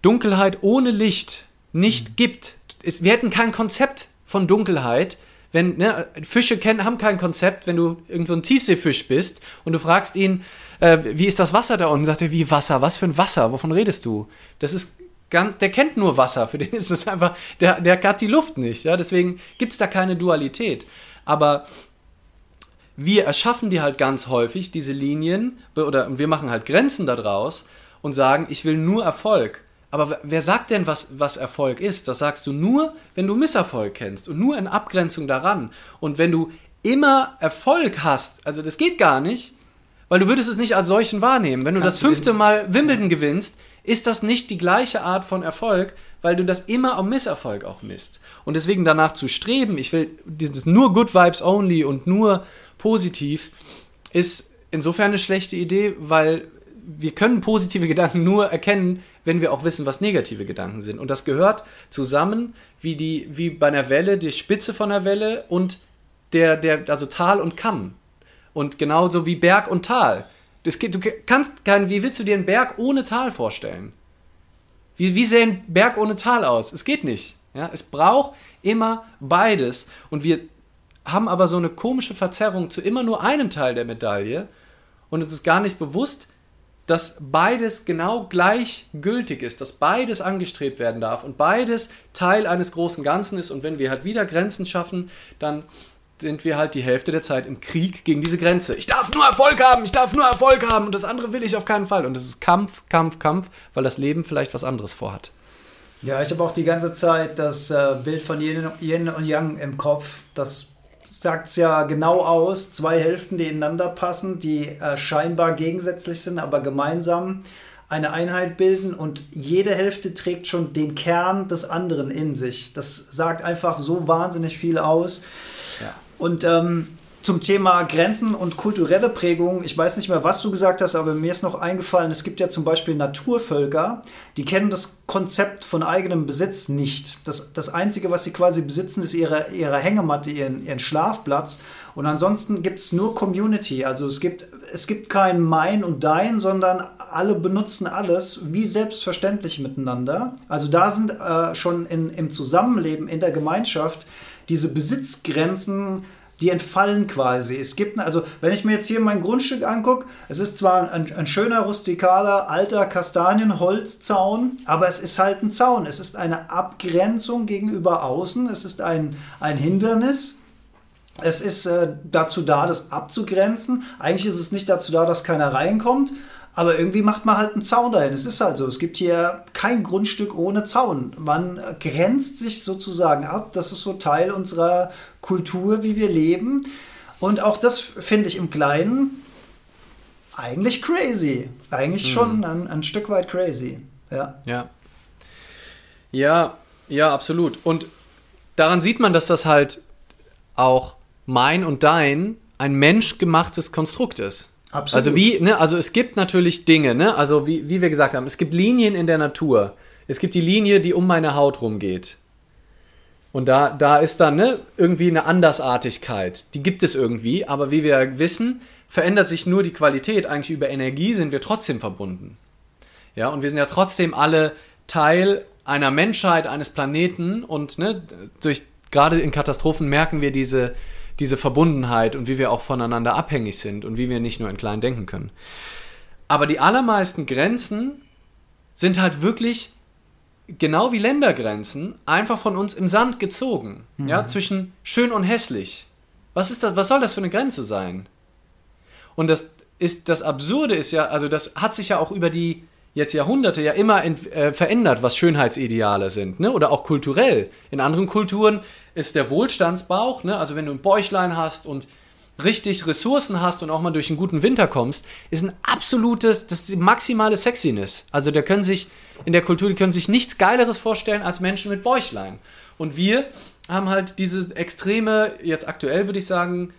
Dunkelheit ohne Licht nicht mhm. gibt. Es, wir hätten kein Konzept von Dunkelheit, wenn ne, Fische kennen, haben kein Konzept, wenn du irgendwo ein Tiefseefisch bist und du fragst ihn, äh, wie ist das Wasser da unten? Sagt er, wie Wasser? Was für ein Wasser? Wovon redest du? Das ist ganz, der kennt nur Wasser, für den (laughs) ist es einfach, der, der hat die Luft nicht. Ja? Deswegen gibt es da keine Dualität. Aber wir erschaffen die halt ganz häufig, diese Linien, oder wir machen halt Grenzen daraus und sagen, ich will nur Erfolg. Aber wer sagt denn, was, was Erfolg ist? Das sagst du nur, wenn du Misserfolg kennst und nur in Abgrenzung daran. Und wenn du immer Erfolg hast, also das geht gar nicht, weil du würdest es nicht als solchen wahrnehmen. Wenn du Kannst das fünfte Mal Wimbledon gewinnst, ist das nicht die gleiche Art von Erfolg, weil du das immer am Misserfolg auch misst. Und deswegen danach zu streben, ich will dieses nur Good Vibes Only und nur positiv, ist insofern eine schlechte Idee, weil wir können positive Gedanken nur erkennen, wenn wir auch wissen, was negative Gedanken sind. Und das gehört zusammen wie, die, wie bei einer Welle, die Spitze von der Welle und der, der, also Tal und Kamm. Und genauso wie Berg und Tal. Das du kannst kein, wie willst du dir einen Berg ohne Tal vorstellen? Wie, wie sähe ein Berg ohne Tal aus? Es geht nicht. Ja? Es braucht immer beides. Und wir haben aber so eine komische Verzerrung zu immer nur einem Teil der Medaille. Und uns ist gar nicht bewusst, dass beides genau gleich gültig ist, dass beides angestrebt werden darf und beides Teil eines großen Ganzen ist. Und wenn wir halt wieder Grenzen schaffen, dann sind wir halt die Hälfte der Zeit im Krieg gegen diese Grenze. Ich darf nur Erfolg haben, ich darf nur Erfolg haben und das andere will ich auf keinen Fall. Und es ist Kampf, Kampf, Kampf, weil das Leben vielleicht was anderes vorhat. Ja, ich habe auch die ganze Zeit das äh, Bild von Yin, und Yang im Kopf. Das sagt es ja genau aus. Zwei Hälften, die ineinander passen, die äh, scheinbar gegensätzlich sind, aber gemeinsam eine Einheit bilden und jede Hälfte trägt schon den Kern des anderen in sich. Das sagt einfach so wahnsinnig viel aus. Ja. Und ähm, zum Thema Grenzen und kulturelle Prägung, ich weiß nicht mehr, was du gesagt hast, aber mir ist noch eingefallen, es gibt ja zum Beispiel Naturvölker, die kennen das Konzept von eigenem Besitz nicht. Das, das Einzige, was sie quasi besitzen, ist ihre, ihre Hängematte, ihren, ihren Schlafplatz. Und ansonsten gibt es nur Community. Also es gibt, es gibt kein Mein und Dein, sondern alle benutzen alles wie selbstverständlich miteinander. Also da sind äh, schon in, im Zusammenleben, in der Gemeinschaft, diese Besitzgrenzen, die entfallen quasi. Es gibt, also wenn ich mir jetzt hier mein Grundstück angucke, es ist zwar ein, ein, schöner, rustikaler, alter Kastanienholzzaun, aber es ist halt ein Zaun. Es ist eine Abgrenzung gegenüber außen. Es ist ein, ein Hindernis. Es ist äh, dazu da, das abzugrenzen. Eigentlich ist es nicht dazu da, dass keiner reinkommt, aber irgendwie macht man halt einen Zaun dahin. Es ist halt so. Es gibt hier kein Grundstück ohne Zaun. Man grenzt sich sozusagen ab. Das ist so Teil unserer Kultur, wie wir leben. Und auch das finde ich im Kleinen eigentlich crazy. Eigentlich mhm. schon ein, ein Stück weit crazy. Ja. Ja. Ja, ja, absolut. Und daran sieht man, dass das halt auch mein und dein ein menschgemachtes Konstrukt ist. Absolut. Also wie, ne, also es gibt natürlich Dinge, ne, also wie, wie wir gesagt haben, es gibt Linien in der Natur. Es gibt die Linie, die um meine Haut rumgeht. Und da, da ist dann ne, irgendwie eine Andersartigkeit. Die gibt es irgendwie, aber wie wir wissen, verändert sich nur die Qualität. Eigentlich über Energie sind wir trotzdem verbunden. Ja, und wir sind ja trotzdem alle Teil einer Menschheit, eines Planeten und ne, durch gerade in Katastrophen merken wir diese, diese Verbundenheit und wie wir auch voneinander abhängig sind und wie wir nicht nur in klein denken können. Aber die allermeisten Grenzen sind halt wirklich genau wie Ländergrenzen einfach von uns im Sand gezogen. Mhm. Ja, zwischen schön und hässlich. Was ist das, was soll das für eine Grenze sein? Und das ist, das Absurde ist ja, also das hat sich ja auch über die jetzt Jahrhunderte ja immer äh, verändert, was Schönheitsideale sind, ne? Oder auch kulturell. In anderen Kulturen ist der Wohlstandsbauch, ne? Also wenn du ein Bäuchlein hast und richtig Ressourcen hast und auch mal durch einen guten Winter kommst, ist ein absolutes, das ist die maximale Sexiness. Also da können sich, in der Kultur, die können sich nichts Geileres vorstellen als Menschen mit Bäuchlein. Und wir haben halt diese extreme, jetzt aktuell würde ich sagen,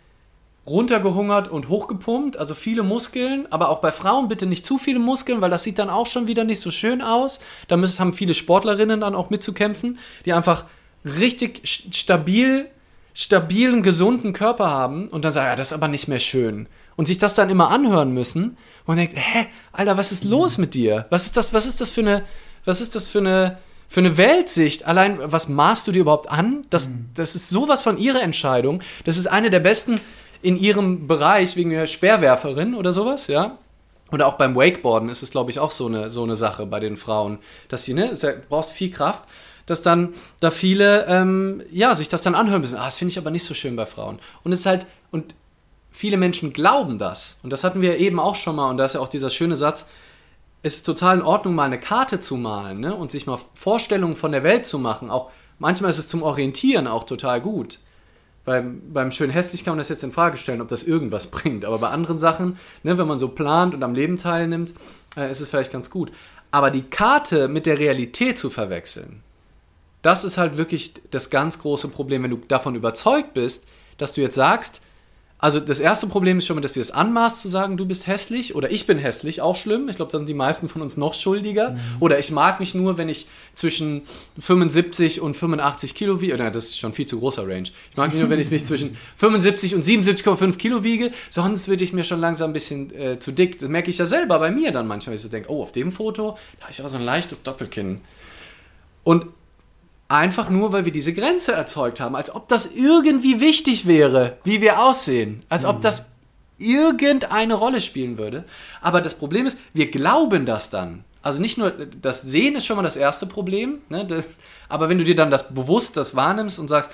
runtergehungert und hochgepumpt, also viele Muskeln, aber auch bei Frauen bitte nicht zu viele Muskeln, weil das sieht dann auch schon wieder nicht so schön aus. Da müssen, haben viele Sportlerinnen dann auch mitzukämpfen, die einfach richtig stabil stabilen, gesunden Körper haben und dann sagen, ja, das ist aber nicht mehr schön. Und sich das dann immer anhören müssen und man denkt, hä, Alter, was ist los mit dir? Was ist das, was ist das für eine, was ist das für eine, für eine Weltsicht? Allein, was maßt du dir überhaupt an? Das, mhm. das ist sowas von ihrer Entscheidung. Das ist eine der besten in ihrem Bereich wegen der Speerwerferin oder sowas, ja. Oder auch beim Wakeboarden ist es, glaube ich, auch so eine, so eine Sache bei den Frauen, dass sie, ne, du brauchst viel Kraft dass dann da viele, ähm, ja, sich das dann anhören müssen. Ah, das finde ich aber nicht so schön bei Frauen. Und es ist halt, und viele Menschen glauben das. Und das hatten wir eben auch schon mal, und da ist ja auch dieser schöne Satz, es ist total in Ordnung, mal eine Karte zu malen ne? und sich mal Vorstellungen von der Welt zu machen. Auch manchmal ist es zum Orientieren auch total gut. Beim, beim schön hässlich kann man das jetzt in Frage stellen, ob das irgendwas (laughs) bringt. Aber bei anderen Sachen, ne, wenn man so plant und am Leben teilnimmt, äh, ist es vielleicht ganz gut. Aber die Karte mit der Realität zu verwechseln, das ist halt wirklich das ganz große Problem, wenn du davon überzeugt bist, dass du jetzt sagst, also das erste Problem ist schon mal, dass du das anmaßt zu sagen, du bist hässlich oder ich bin hässlich, auch schlimm. Ich glaube, da sind die meisten von uns noch schuldiger. Mhm. Oder ich mag mich nur, wenn ich zwischen 75 und 85 Kilo wiege. Oder das ist schon viel zu großer Range. Ich mag mich nur, wenn ich mich zwischen (laughs) 75 und 77,5 Kilo wiege. Sonst würde ich mir schon langsam ein bisschen äh, zu dick. Das merke ich ja selber bei mir dann manchmal, wenn ich so denke, oh, auf dem Foto, da habe ich aber so ein leichtes Doppelkinn. Und Einfach nur, weil wir diese Grenze erzeugt haben. Als ob das irgendwie wichtig wäre, wie wir aussehen. Als ob mhm. das irgendeine Rolle spielen würde. Aber das Problem ist, wir glauben das dann. Also nicht nur, das Sehen ist schon mal das erste Problem, ne? aber wenn du dir dann das bewusst das wahrnimmst und sagst,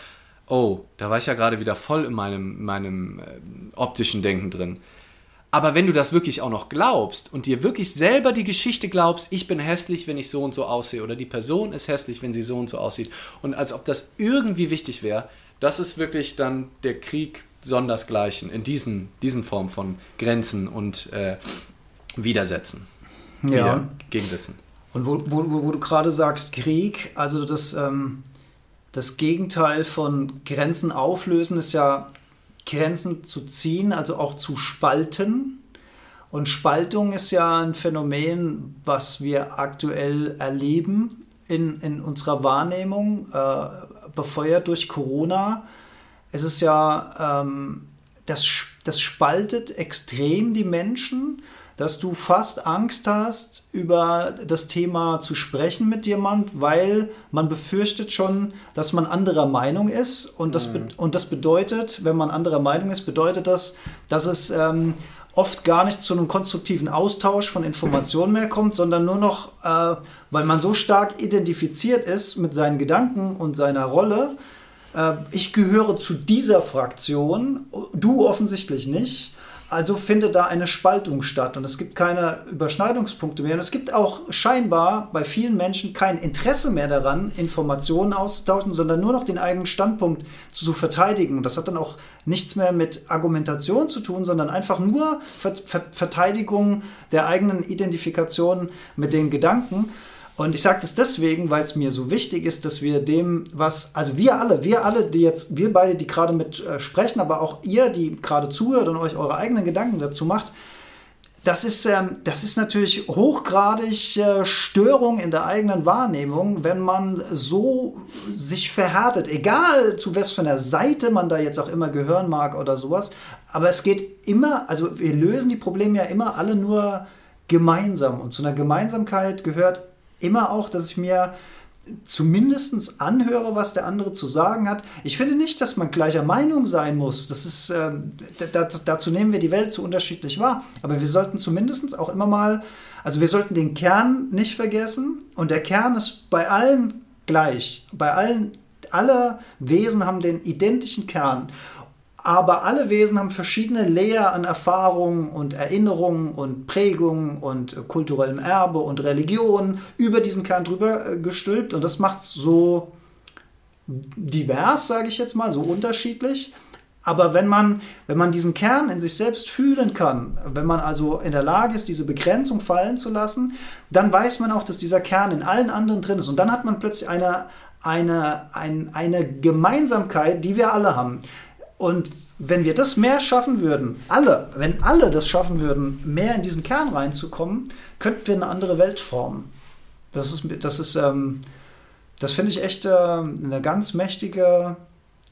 oh, da war ich ja gerade wieder voll in meinem, meinem äh, optischen Denken drin. Aber wenn du das wirklich auch noch glaubst und dir wirklich selber die Geschichte glaubst, ich bin hässlich, wenn ich so und so aussehe, oder die Person ist hässlich, wenn sie so und so aussieht, und als ob das irgendwie wichtig wäre, das ist wirklich dann der Krieg sondersgleichen in diesen, diesen Form von Grenzen und äh, Widersetzen. Ja. Wieder Gegensätzen. Und wo, wo, wo du gerade sagst, Krieg, also das, ähm, das Gegenteil von Grenzen auflösen ist ja Grenzen zu ziehen, also auch zu spalten. Und Spaltung ist ja ein Phänomen, was wir aktuell erleben in, in unserer Wahrnehmung, äh, befeuert durch Corona. Es ist ja, ähm, das, das spaltet extrem die Menschen dass du fast Angst hast, über das Thema zu sprechen mit jemand, weil man befürchtet schon, dass man anderer Meinung ist. Und das, mhm. und das bedeutet, wenn man anderer Meinung ist, bedeutet das, dass es ähm, oft gar nicht zu einem konstruktiven Austausch von Informationen mehr kommt, sondern nur noch, äh, weil man so stark identifiziert ist mit seinen Gedanken und seiner Rolle. Äh, ich gehöre zu dieser Fraktion, du offensichtlich nicht also findet da eine Spaltung statt und es gibt keine Überschneidungspunkte mehr. Und es gibt auch scheinbar bei vielen Menschen kein Interesse mehr daran, Informationen auszutauschen, sondern nur noch den eigenen Standpunkt zu verteidigen. Und das hat dann auch nichts mehr mit Argumentation zu tun, sondern einfach nur Verteidigung der eigenen Identifikation mit den Gedanken. Und ich sage das deswegen, weil es mir so wichtig ist, dass wir dem, was, also wir alle, wir alle, die jetzt, wir beide, die gerade mit äh, sprechen, aber auch ihr, die gerade zuhört und euch eure eigenen Gedanken dazu macht, das ist, ähm, das ist natürlich hochgradig äh, Störung in der eigenen Wahrnehmung, wenn man so sich verhärtet, egal zu was von der Seite man da jetzt auch immer gehören mag oder sowas. Aber es geht immer, also wir lösen die Probleme ja immer alle nur gemeinsam. Und zu einer Gemeinsamkeit gehört immer auch, dass ich mir zumindest anhöre, was der andere zu sagen hat. Ich finde nicht, dass man gleicher Meinung sein muss. Das ist, äh, dazu nehmen wir die Welt zu unterschiedlich wahr. Aber wir sollten zumindest auch immer mal, also wir sollten den Kern nicht vergessen. Und der Kern ist bei allen gleich. Bei allen, alle Wesen haben den identischen Kern aber alle Wesen haben verschiedene Layer an Erfahrungen und Erinnerungen und Prägungen und kulturellem Erbe und Religion über diesen Kern drüber äh, gestülpt und das macht es so divers, sage ich jetzt mal, so unterschiedlich. Aber wenn man, wenn man diesen Kern in sich selbst fühlen kann, wenn man also in der Lage ist, diese Begrenzung fallen zu lassen, dann weiß man auch, dass dieser Kern in allen anderen drin ist. Und dann hat man plötzlich eine, eine, ein, eine Gemeinsamkeit, die wir alle haben. Und wenn wir das mehr schaffen würden, alle, wenn alle das schaffen würden, mehr in diesen Kern reinzukommen, könnten wir eine andere Welt formen. Das ist, das ist, ähm, das finde ich echt äh, eine ganz mächtige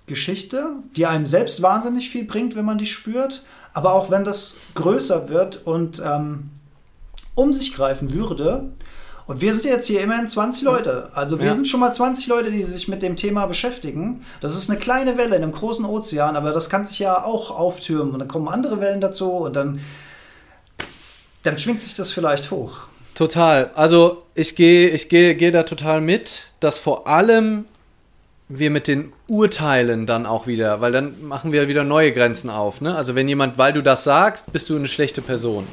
Geschichte, die einem selbst wahnsinnig viel bringt, wenn man die spürt, aber auch wenn das größer wird und ähm, um sich greifen würde, und wir sind jetzt hier immerhin 20 Leute. Also wir ja. sind schon mal 20 Leute, die sich mit dem Thema beschäftigen. Das ist eine kleine Welle in einem großen Ozean, aber das kann sich ja auch auftürmen. Und dann kommen andere Wellen dazu und dann, dann schwingt sich das vielleicht hoch. Total. Also ich gehe ich geh, geh da total mit, dass vor allem wir mit den Urteilen dann auch wieder, weil dann machen wir wieder neue Grenzen auf. Ne? Also wenn jemand, weil du das sagst, bist du eine schlechte Person.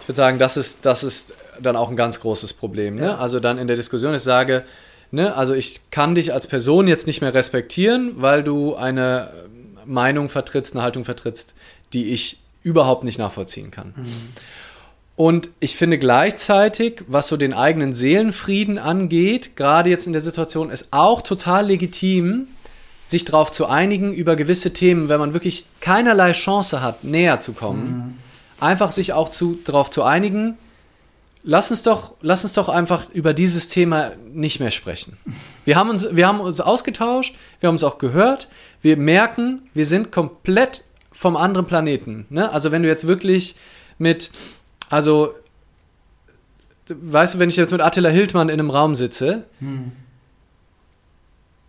Ich würde sagen, das ist, das ist dann auch ein ganz großes Problem. Ne? Ja. Also dann in der Diskussion, ich sage, ne, also ich kann dich als Person jetzt nicht mehr respektieren, weil du eine Meinung vertrittst, eine Haltung vertrittst, die ich überhaupt nicht nachvollziehen kann. Mhm. Und ich finde gleichzeitig, was so den eigenen Seelenfrieden angeht, gerade jetzt in der Situation, ist auch total legitim, sich darauf zu einigen über gewisse Themen, wenn man wirklich keinerlei Chance hat, näher zu kommen. Mhm. Einfach sich auch darauf zu einigen, lass uns doch, lass uns doch einfach über dieses Thema nicht mehr sprechen. Wir haben uns, wir haben uns ausgetauscht, wir haben uns auch gehört. Wir merken, wir sind komplett vom anderen Planeten. Ne? Also wenn du jetzt wirklich mit, also, weißt du, wenn ich jetzt mit Attila Hildmann in einem Raum sitze, hm.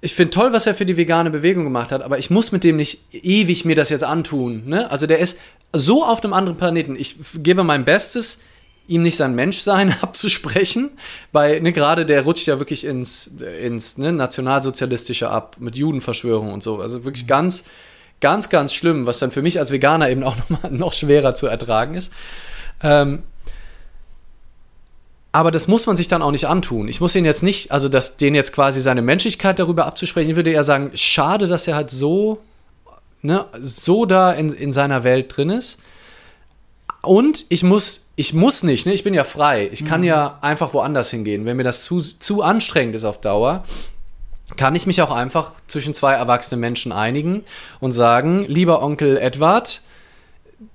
ich finde toll, was er für die vegane Bewegung gemacht hat, aber ich muss mit dem nicht ewig mir das jetzt antun. Ne? Also der ist so auf einem anderen Planeten. Ich gebe mein Bestes, ihm nicht sein Menschsein (laughs) abzusprechen, weil ne, gerade der rutscht ja wirklich ins, ins ne, Nationalsozialistische ab, mit Judenverschwörung und so. Also wirklich ganz, ganz, ganz schlimm, was dann für mich als Veganer eben auch (laughs) noch, mal, noch schwerer zu ertragen ist. Ähm, aber das muss man sich dann auch nicht antun. Ich muss ihn jetzt nicht, also das, den jetzt quasi seine Menschlichkeit darüber abzusprechen, ich würde eher sagen, schade, dass er halt so, ne, so da in, in seiner Welt drin ist. Und ich muss, ich muss nicht, ne? ich bin ja frei. Ich kann mhm. ja einfach woanders hingehen. Wenn mir das zu, zu anstrengend ist auf Dauer, kann ich mich auch einfach zwischen zwei erwachsenen Menschen einigen und sagen, lieber Onkel Edward,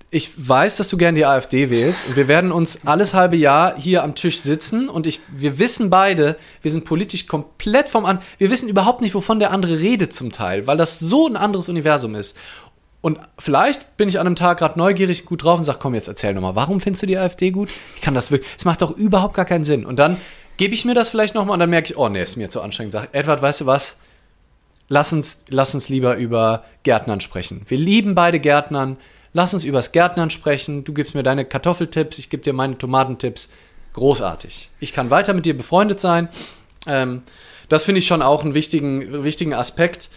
ich weiß, dass du gern die AfD wählst und wir werden uns alles halbe Jahr hier am Tisch sitzen und ich, wir wissen beide, wir sind politisch komplett vom an, wir wissen überhaupt nicht, wovon der andere redet zum Teil, weil das so ein anderes Universum ist. Und vielleicht bin ich an einem Tag gerade neugierig gut drauf und sage, komm, jetzt erzähl nochmal, warum findest du die AfD gut? Ich kann das wirklich, es macht doch überhaupt gar keinen Sinn. Und dann gebe ich mir das vielleicht nochmal und dann merke ich, oh nee, ist mir zu anstrengend. Sag, Edward, weißt du was? Lass uns, lass uns lieber über Gärtnern sprechen. Wir lieben beide Gärtnern. Lass uns über das Gärtnern sprechen. Du gibst mir deine Kartoffeltipps, ich gebe dir meine Tomatentipps. Großartig. Ich kann weiter mit dir befreundet sein. Ähm, das finde ich schon auch einen wichtigen, wichtigen Aspekt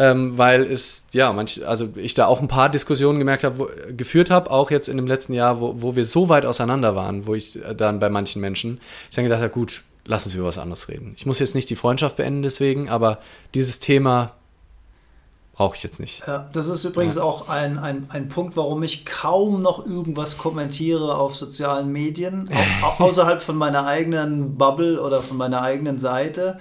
ähm, weil es, ja, manch, also ich da auch ein paar Diskussionen gemerkt habe, geführt habe, auch jetzt in dem letzten Jahr, wo, wo wir so weit auseinander waren, wo ich äh, dann bei manchen Menschen, ich dann gedacht habe, gut, lass uns über was anderes reden. Ich muss jetzt nicht die Freundschaft beenden deswegen, aber dieses Thema brauche ich jetzt nicht. Ja, das ist übrigens ja. auch ein, ein, ein Punkt, warum ich kaum noch irgendwas kommentiere auf sozialen Medien, au außerhalb von meiner eigenen Bubble oder von meiner eigenen Seite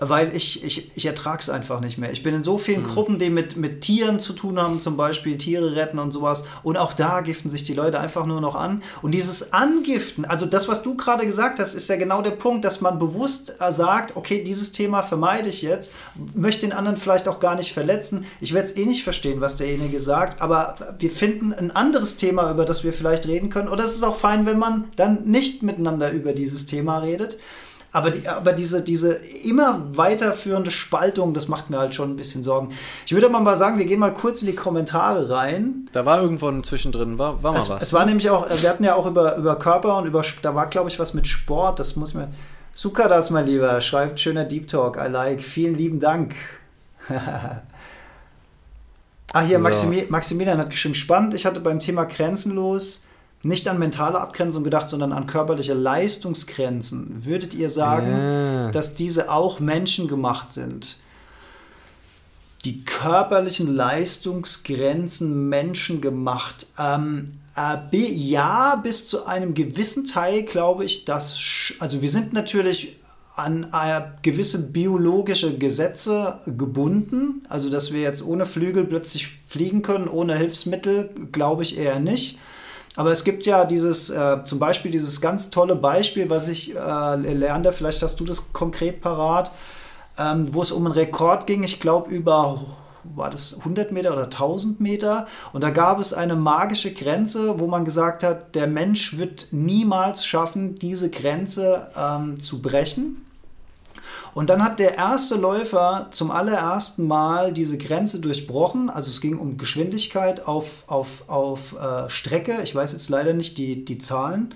weil ich, ich, ich ertrage es einfach nicht mehr. Ich bin in so vielen mhm. Gruppen, die mit, mit Tieren zu tun haben, zum Beispiel Tiere retten und sowas. Und auch da giften sich die Leute einfach nur noch an. Und dieses Angiften, also das, was du gerade gesagt hast, ist ja genau der Punkt, dass man bewusst äh, sagt, okay, dieses Thema vermeide ich jetzt, möchte den anderen vielleicht auch gar nicht verletzen. Ich werde es eh nicht verstehen, was derjenige sagt, aber wir finden ein anderes Thema, über das wir vielleicht reden können. Oder es ist auch fein, wenn man dann nicht miteinander über dieses Thema redet. Aber, die, aber diese, diese immer weiterführende Spaltung, das macht mir halt schon ein bisschen Sorgen. Ich würde mal sagen, wir gehen mal kurz in die Kommentare rein. Da war irgendwo zwischendrin, war, war mal es, was. Es war nämlich auch, wir hatten ja auch über, über Körper und über, da war glaube ich was mit Sport, das muss mir. Suka das, mein Lieber, schreibt schöner Deep Talk, I like. Vielen lieben Dank. (laughs) ah, hier, so. Maximi Maximilian hat geschrieben, spannend. Ich hatte beim Thema Grenzenlos nicht an mentale Abgrenzung gedacht, sondern an körperliche Leistungsgrenzen. Würdet ihr sagen, ja. dass diese auch menschengemacht sind? Die körperlichen Leistungsgrenzen menschengemacht. Ähm, äh, ja, bis zu einem gewissen Teil glaube ich, dass. Also, wir sind natürlich an äh, gewisse biologische Gesetze gebunden. Also, dass wir jetzt ohne Flügel plötzlich fliegen können, ohne Hilfsmittel, glaube ich eher nicht. Aber es gibt ja dieses, äh, zum Beispiel dieses ganz tolle Beispiel, was ich äh, lernte, vielleicht hast du das konkret parat, ähm, wo es um einen Rekord ging, ich glaube über war das 100 Meter oder 1000 Meter. Und da gab es eine magische Grenze, wo man gesagt hat, der Mensch wird niemals schaffen, diese Grenze ähm, zu brechen. Und dann hat der erste Läufer zum allerersten Mal diese Grenze durchbrochen. Also es ging um Geschwindigkeit auf, auf, auf äh, Strecke. Ich weiß jetzt leider nicht die, die Zahlen.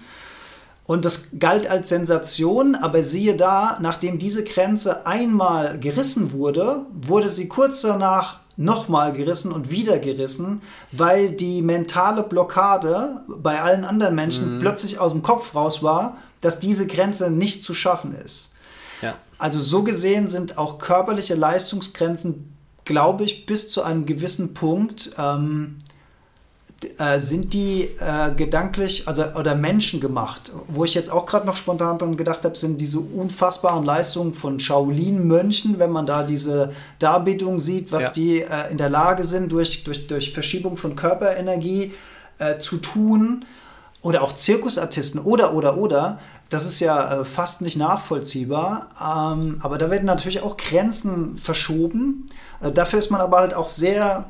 Und das galt als Sensation, aber siehe da, nachdem diese Grenze einmal gerissen wurde, wurde sie kurz danach nochmal gerissen und wieder gerissen, weil die mentale Blockade bei allen anderen Menschen mhm. plötzlich aus dem Kopf raus war, dass diese Grenze nicht zu schaffen ist. Ja. Also so gesehen sind auch körperliche Leistungsgrenzen, glaube ich, bis zu einem gewissen Punkt ähm, äh, sind die äh, gedanklich also oder menschengemacht. Wo ich jetzt auch gerade noch spontan dran gedacht habe, sind diese unfassbaren Leistungen von Shaolin-Mönchen, wenn man da diese Darbietung sieht, was ja. die äh, in der Lage sind, durch, durch, durch Verschiebung von Körperenergie äh, zu tun oder auch Zirkusartisten oder, oder, oder, das ist ja äh, fast nicht nachvollziehbar. Ähm, aber da werden natürlich auch Grenzen verschoben. Äh, dafür ist man aber halt auch sehr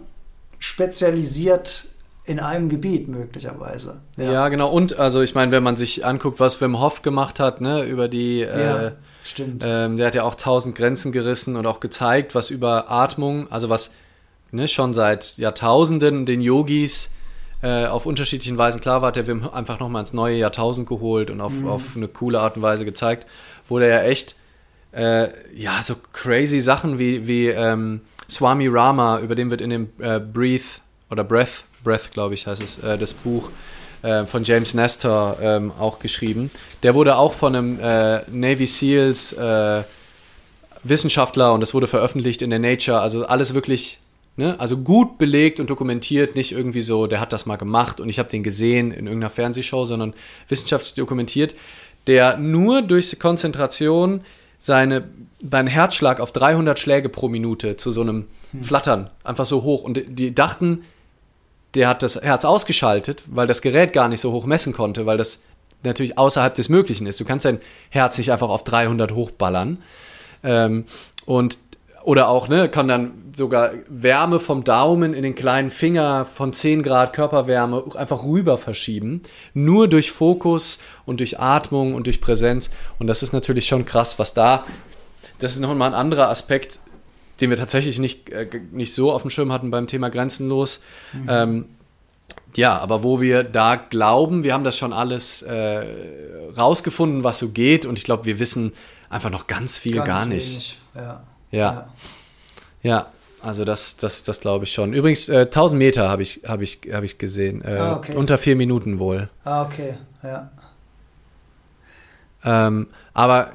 spezialisiert in einem Gebiet möglicherweise. Ja, ja genau. Und also ich meine, wenn man sich anguckt, was Wim Hof gemacht hat, ne, über die äh, ja, stimmt. Ähm, der hat ja auch tausend Grenzen gerissen und auch gezeigt, was über Atmung, also was ne, schon seit Jahrtausenden den Yogis äh, auf unterschiedlichen Weisen. Klar war, der Wim einfach nochmal ins neue Jahrtausend geholt und auf, mhm. auf eine coole Art und Weise gezeigt, wo der ja echt, äh, ja, so crazy Sachen wie, wie ähm, Swami Rama, über den wird in dem äh, Breathe oder Breath, Breath, glaube ich, heißt es, äh, das Buch äh, von James Nestor ähm, auch geschrieben. Der wurde auch von einem Navy SEALs Wissenschaftler und das wurde veröffentlicht in der Nature, also alles wirklich Ne? Also gut belegt und dokumentiert, nicht irgendwie so, der hat das mal gemacht und ich habe den gesehen in irgendeiner Fernsehshow, sondern wissenschaftlich dokumentiert, der nur durch Konzentration seine, seinen Herzschlag auf 300 Schläge pro Minute zu so einem hm. Flattern, einfach so hoch. Und die dachten, der hat das Herz ausgeschaltet, weil das Gerät gar nicht so hoch messen konnte, weil das natürlich außerhalb des Möglichen ist. Du kannst dein Herz nicht einfach auf 300 hochballern. Ähm, und oder auch, ne, kann dann sogar Wärme vom Daumen in den kleinen Finger von 10 Grad Körperwärme einfach rüber verschieben. Nur durch Fokus und durch Atmung und durch Präsenz. Und das ist natürlich schon krass, was da. Das ist nochmal ein anderer Aspekt, den wir tatsächlich nicht, äh, nicht so auf dem Schirm hatten beim Thema Grenzenlos. Mhm. Ähm, ja, aber wo wir da glauben, wir haben das schon alles äh, rausgefunden, was so geht. Und ich glaube, wir wissen einfach noch ganz viel ganz gar nicht. Wenig. Ja. Ja. Ja, also das, das, das glaube ich schon. Übrigens, äh, 1000 Meter habe ich, hab ich, hab ich gesehen. Äh, ah, okay. Unter vier Minuten wohl. Ah, okay, ja. Ähm, aber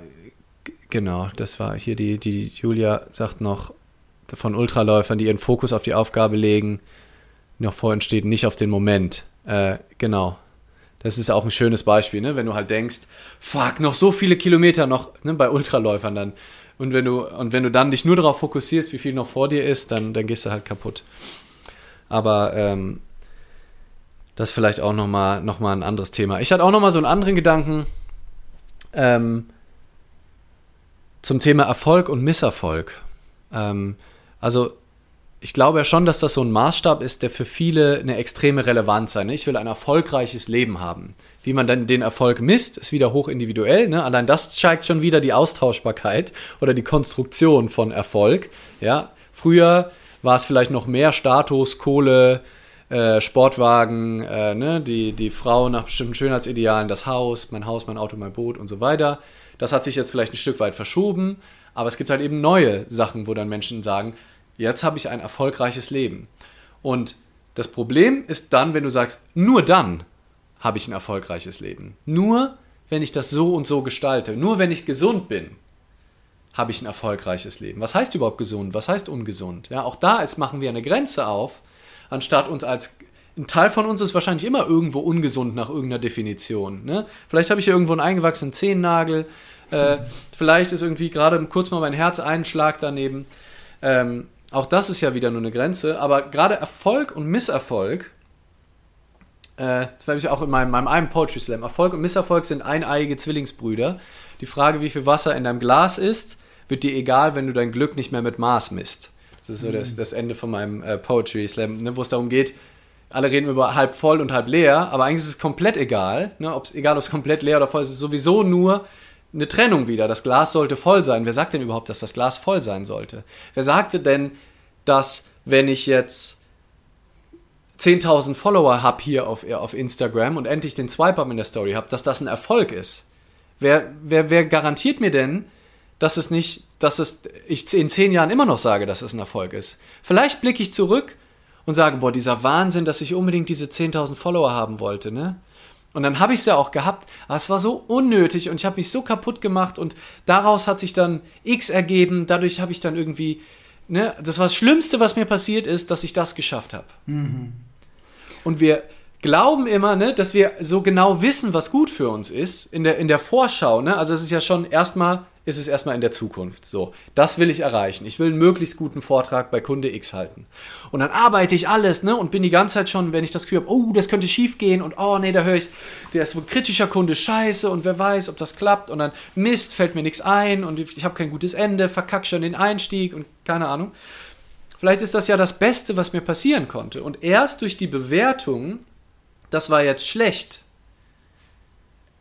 genau, das war hier die, die Julia sagt noch, von Ultraläufern, die ihren Fokus auf die Aufgabe legen, noch vorhin steht, nicht auf den Moment. Äh, genau. Das ist auch ein schönes Beispiel, ne? wenn du halt denkst, fuck, noch so viele Kilometer noch ne? bei Ultraläufern dann. Und wenn, du, und wenn du dann dich nur darauf fokussierst, wie viel noch vor dir ist, dann, dann gehst du halt kaputt. Aber ähm, das ist vielleicht auch nochmal noch mal ein anderes Thema. Ich hatte auch nochmal so einen anderen Gedanken ähm, zum Thema Erfolg und Misserfolg. Ähm, also ich glaube ja schon, dass das so ein Maßstab ist, der für viele eine extreme Relevanz hat. Ne? Ich will ein erfolgreiches Leben haben. Wie man dann den Erfolg misst, ist wieder hoch individuell. Ne? Allein das zeigt schon wieder die Austauschbarkeit oder die Konstruktion von Erfolg. Ja? Früher war es vielleicht noch mehr Status, Kohle, äh, Sportwagen, äh, ne? die, die Frau nach bestimmten Schönheitsidealen, das Haus, mein Haus, mein Auto, mein Boot und so weiter. Das hat sich jetzt vielleicht ein Stück weit verschoben, aber es gibt halt eben neue Sachen, wo dann Menschen sagen, jetzt habe ich ein erfolgreiches Leben. Und das Problem ist dann, wenn du sagst, nur dann habe ich ein erfolgreiches Leben. Nur wenn ich das so und so gestalte, nur wenn ich gesund bin, habe ich ein erfolgreiches Leben. Was heißt überhaupt gesund? Was heißt ungesund? Ja, auch da ist, machen wir eine Grenze auf, anstatt uns als ein Teil von uns ist wahrscheinlich immer irgendwo ungesund nach irgendeiner Definition. Ne? Vielleicht habe ich irgendwo einen eingewachsenen Zehennagel, äh, vielleicht ist irgendwie gerade kurz mal mein Herz einen Schlag daneben. Ähm, auch das ist ja wieder nur eine Grenze, aber gerade Erfolg und Misserfolg, äh, das habe ich auch in meinem, meinem einen Poetry Slam, Erfolg und Misserfolg sind eineiige Zwillingsbrüder. Die Frage, wie viel Wasser in deinem Glas ist, wird dir egal, wenn du dein Glück nicht mehr mit Maß misst. Das ist so mhm. das, das, Ende von meinem äh, Poetry Slam, ne, wo es darum geht, alle reden über halb voll und halb leer, aber eigentlich ist es komplett egal, ne, ob's, egal ob es komplett leer oder voll ist, es ist sowieso nur eine Trennung wieder. Das Glas sollte voll sein. Wer sagt denn überhaupt, dass das Glas voll sein sollte? Wer sagte denn, dass wenn ich jetzt 10.000 Follower habe hier auf, auf Instagram und endlich den Swipe-Up in der Story habe, dass das ein Erfolg ist? Wer, wer, wer garantiert mir denn, dass es nicht, dass es ich in zehn Jahren immer noch sage, dass es ein Erfolg ist? Vielleicht blicke ich zurück und sage, boah, dieser Wahnsinn, dass ich unbedingt diese 10.000 Follower haben wollte, ne? Und dann habe ich es ja auch gehabt, aber es war so unnötig und ich habe mich so kaputt gemacht und daraus hat sich dann X ergeben, dadurch habe ich dann irgendwie, ne, das war das Schlimmste, was mir passiert ist, dass ich das geschafft habe. Mhm. Und wir glauben immer, ne, dass wir so genau wissen, was gut für uns ist, in der, in der Vorschau, ne, also es ist ja schon erstmal ist es erstmal in der Zukunft. So, das will ich erreichen. Ich will einen möglichst guten Vortrag bei Kunde X halten. Und dann arbeite ich alles, ne, und bin die ganze Zeit schon, wenn ich das Gefühl habe, oh, das könnte schief gehen und oh, nee, da höre ich, der ist ein kritischer Kunde, scheiße und wer weiß, ob das klappt und dann Mist, fällt mir nichts ein und ich habe kein gutes Ende, verkack schon den Einstieg und keine Ahnung. Vielleicht ist das ja das Beste, was mir passieren konnte. Und erst durch die Bewertung, das war jetzt schlecht,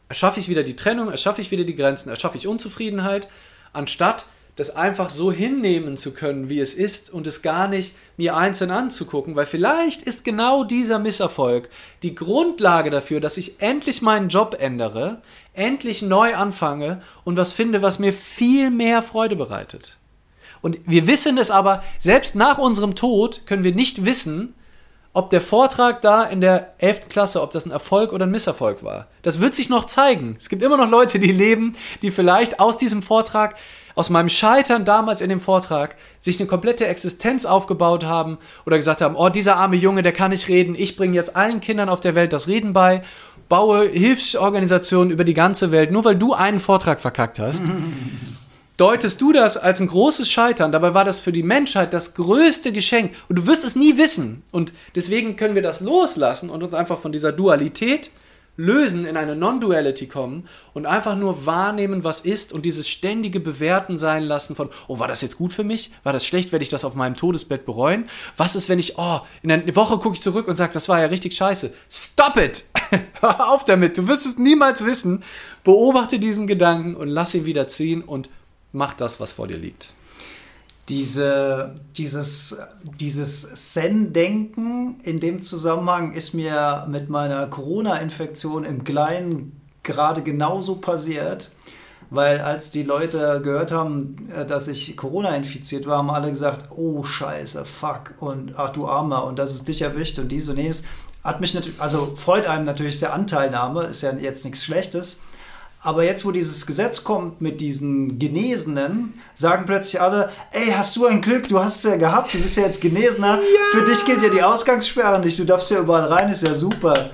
erschaffe ich wieder die Trennung, erschaffe ich wieder die Grenzen, erschaffe ich Unzufriedenheit, anstatt das einfach so hinnehmen zu können, wie es ist und es gar nicht mir einzeln anzugucken, weil vielleicht ist genau dieser Misserfolg die Grundlage dafür, dass ich endlich meinen Job ändere, endlich neu anfange und was finde, was mir viel mehr Freude bereitet. Und wir wissen es aber, selbst nach unserem Tod können wir nicht wissen, ob der Vortrag da in der 11. Klasse, ob das ein Erfolg oder ein Misserfolg war. Das wird sich noch zeigen. Es gibt immer noch Leute, die leben, die vielleicht aus diesem Vortrag, aus meinem Scheitern damals in dem Vortrag, sich eine komplette Existenz aufgebaut haben oder gesagt haben, oh, dieser arme Junge, der kann nicht reden, ich bringe jetzt allen Kindern auf der Welt das Reden bei, baue Hilfsorganisationen über die ganze Welt, nur weil du einen Vortrag verkackt hast. (laughs) deutest du das als ein großes Scheitern. Dabei war das für die Menschheit das größte Geschenk. Und du wirst es nie wissen. Und deswegen können wir das loslassen und uns einfach von dieser Dualität lösen, in eine Non-Duality kommen und einfach nur wahrnehmen, was ist und dieses ständige Bewerten sein lassen von, oh, war das jetzt gut für mich? War das schlecht? Werde ich das auf meinem Todesbett bereuen? Was ist, wenn ich, oh, in einer Woche gucke ich zurück und sage, das war ja richtig scheiße. Stop it! (laughs) Hör auf damit! Du wirst es niemals wissen. Beobachte diesen Gedanken und lass ihn wieder ziehen und mach das, was vor dir liegt. Diese, dieses, dieses Zen-Denken in dem Zusammenhang ist mir mit meiner Corona-Infektion im Kleinen gerade genauso passiert. Weil als die Leute gehört haben, äh, dass ich Corona infiziert war, haben alle gesagt, oh scheiße, fuck und ach du Armer und das ist dich erwischt und dies und jenes. Hat mich natürlich, also freut einem natürlich sehr Anteilnahme, ist ja jetzt nichts Schlechtes. Aber jetzt, wo dieses Gesetz kommt mit diesen Genesenen, sagen plötzlich alle, ey, hast du ein Glück, du hast es ja gehabt, du bist ja jetzt Genesener. Ja. Für dich gilt ja die Ausgangssperre nicht, du darfst ja überall rein, ist ja super.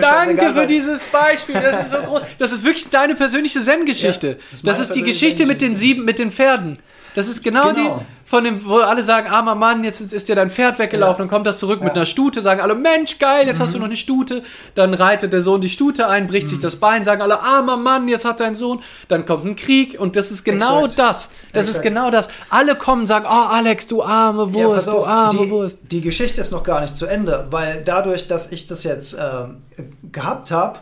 Danke für dieses Beispiel, das ist so groß. Das ist wirklich deine persönliche Zen-Geschichte. Ja, das ist, das ist die Geschichte mit den sieben, mit den Pferden. Das ist genau, genau. die von dem, wo alle sagen, armer Mann, jetzt ist dir dein Pferd weggelaufen, ja. dann kommt das zurück ja. mit einer Stute, sagen alle, Mensch, geil, jetzt mhm. hast du mhm. noch eine Stute. Dann reitet der Sohn die Stute ein, bricht mhm. sich das Bein, sagen alle, armer Mann, jetzt hat dein Sohn. Dann kommt ein Krieg und das ist genau Exakt. das. Das Exakt. ist genau das. Alle kommen und sagen, oh Alex, du arme Wurst, ja, auf, du arme die, Wurst. Die Geschichte ist noch gar nicht zu Ende, weil dadurch, dass ich das jetzt äh, gehabt habe,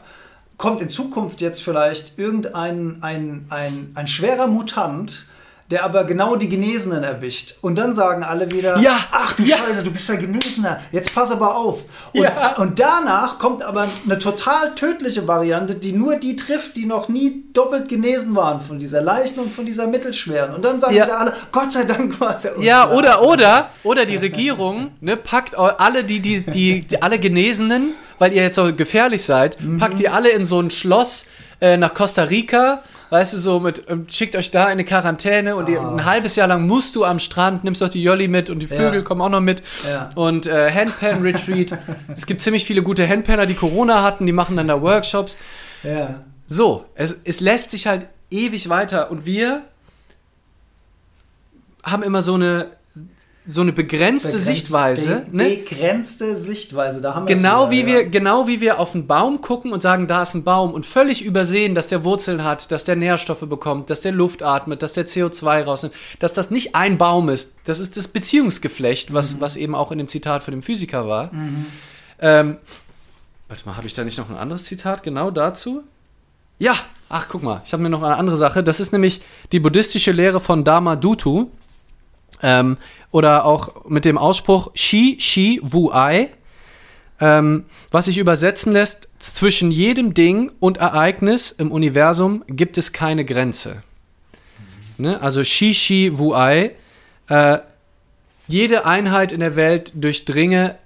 kommt in Zukunft jetzt vielleicht irgendein ein, ein, ein schwerer Mutant, der aber genau die Genesenen erwischt. Und dann sagen alle wieder, ja, ach du ja. Scheiße, du bist ja Genesener, jetzt pass aber auf. Und, ja. und danach kommt aber eine total tödliche Variante, die nur die trifft, die noch nie doppelt genesen waren von dieser leichten und von dieser mittelschweren. Und dann sagen ja. wieder alle, Gott sei Dank war es ja Ja, oder, oder, oder die Regierung ne, packt alle die, die, die, die, alle Genesenen, weil ihr jetzt so gefährlich seid, mhm. packt die alle in so ein Schloss äh, nach Costa Rica weißt du, so mit, ähm, schickt euch da eine Quarantäne und oh. ein halbes Jahr lang musst du am Strand, nimmst doch die Jolly mit und die Vögel ja. kommen auch noch mit. Ja. Und äh, Handpan Retreat. (laughs) es gibt ziemlich viele gute Handpanner, die Corona hatten, die machen dann da Workshops. Ja. So, es, es lässt sich halt ewig weiter und wir haben immer so eine so eine begrenzte Begrenzt, Sichtweise. Be ne? Begrenzte Sichtweise, da haben wir genau wieder, wie ja. wir Genau wie wir auf einen Baum gucken und sagen, da ist ein Baum und völlig übersehen, dass der Wurzeln hat, dass der Nährstoffe bekommt, dass der Luft atmet, dass der CO2 rausnimmt, dass das nicht ein Baum ist. Das ist das Beziehungsgeflecht, was, mhm. was eben auch in dem Zitat von dem Physiker war. Mhm. Ähm, warte mal, habe ich da nicht noch ein anderes Zitat genau dazu? Ja, ach guck mal, ich habe mir noch eine andere Sache. Das ist nämlich die buddhistische Lehre von Dharma Dutu. Ähm, oder auch mit dem Ausspruch Shi Shi Wu Ai, ähm, was sich übersetzen lässt, zwischen jedem Ding und Ereignis im Universum gibt es keine Grenze. Ne? Also Shi Shi Wu Ai, äh, jede Einheit in der Welt durchdringe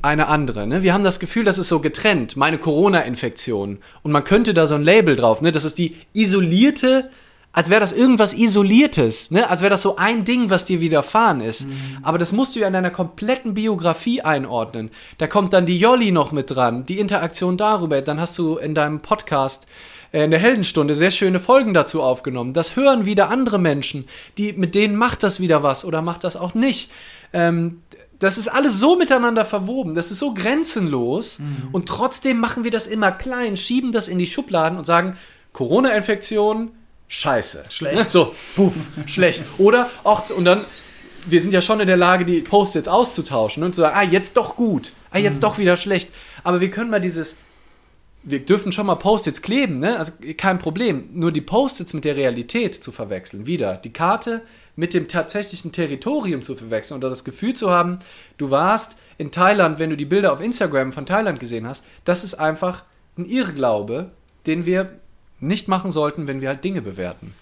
eine andere. Ne? Wir haben das Gefühl, das ist so getrennt, meine Corona-Infektion. Und man könnte da so ein Label drauf, ne? das ist die isolierte als wäre das irgendwas Isoliertes, ne? als wäre das so ein Ding, was dir widerfahren ist. Mhm. Aber das musst du ja in deiner kompletten Biografie einordnen. Da kommt dann die Jolly noch mit dran, die Interaktion darüber. Dann hast du in deinem Podcast äh, in der Heldenstunde sehr schöne Folgen dazu aufgenommen. Das hören wieder andere Menschen, die, mit denen macht das wieder was oder macht das auch nicht. Ähm, das ist alles so miteinander verwoben, das ist so grenzenlos mhm. und trotzdem machen wir das immer klein, schieben das in die Schubladen und sagen, Corona-Infektion, scheiße. Schlecht. So, puff, schlecht. Oder, auch, und dann, wir sind ja schon in der Lage, die Posts jetzt auszutauschen und zu sagen, ah, jetzt doch gut, ah, jetzt mhm. doch wieder schlecht. Aber wir können mal dieses, wir dürfen schon mal Post-its kleben, ne? Also kein Problem. Nur die Post-its mit der Realität zu verwechseln, wieder. Die Karte mit dem tatsächlichen Territorium zu verwechseln oder das Gefühl zu haben, du warst in Thailand, wenn du die Bilder auf Instagram von Thailand gesehen hast, das ist einfach ein Irrglaube, den wir nicht machen sollten, wenn wir halt Dinge bewerten.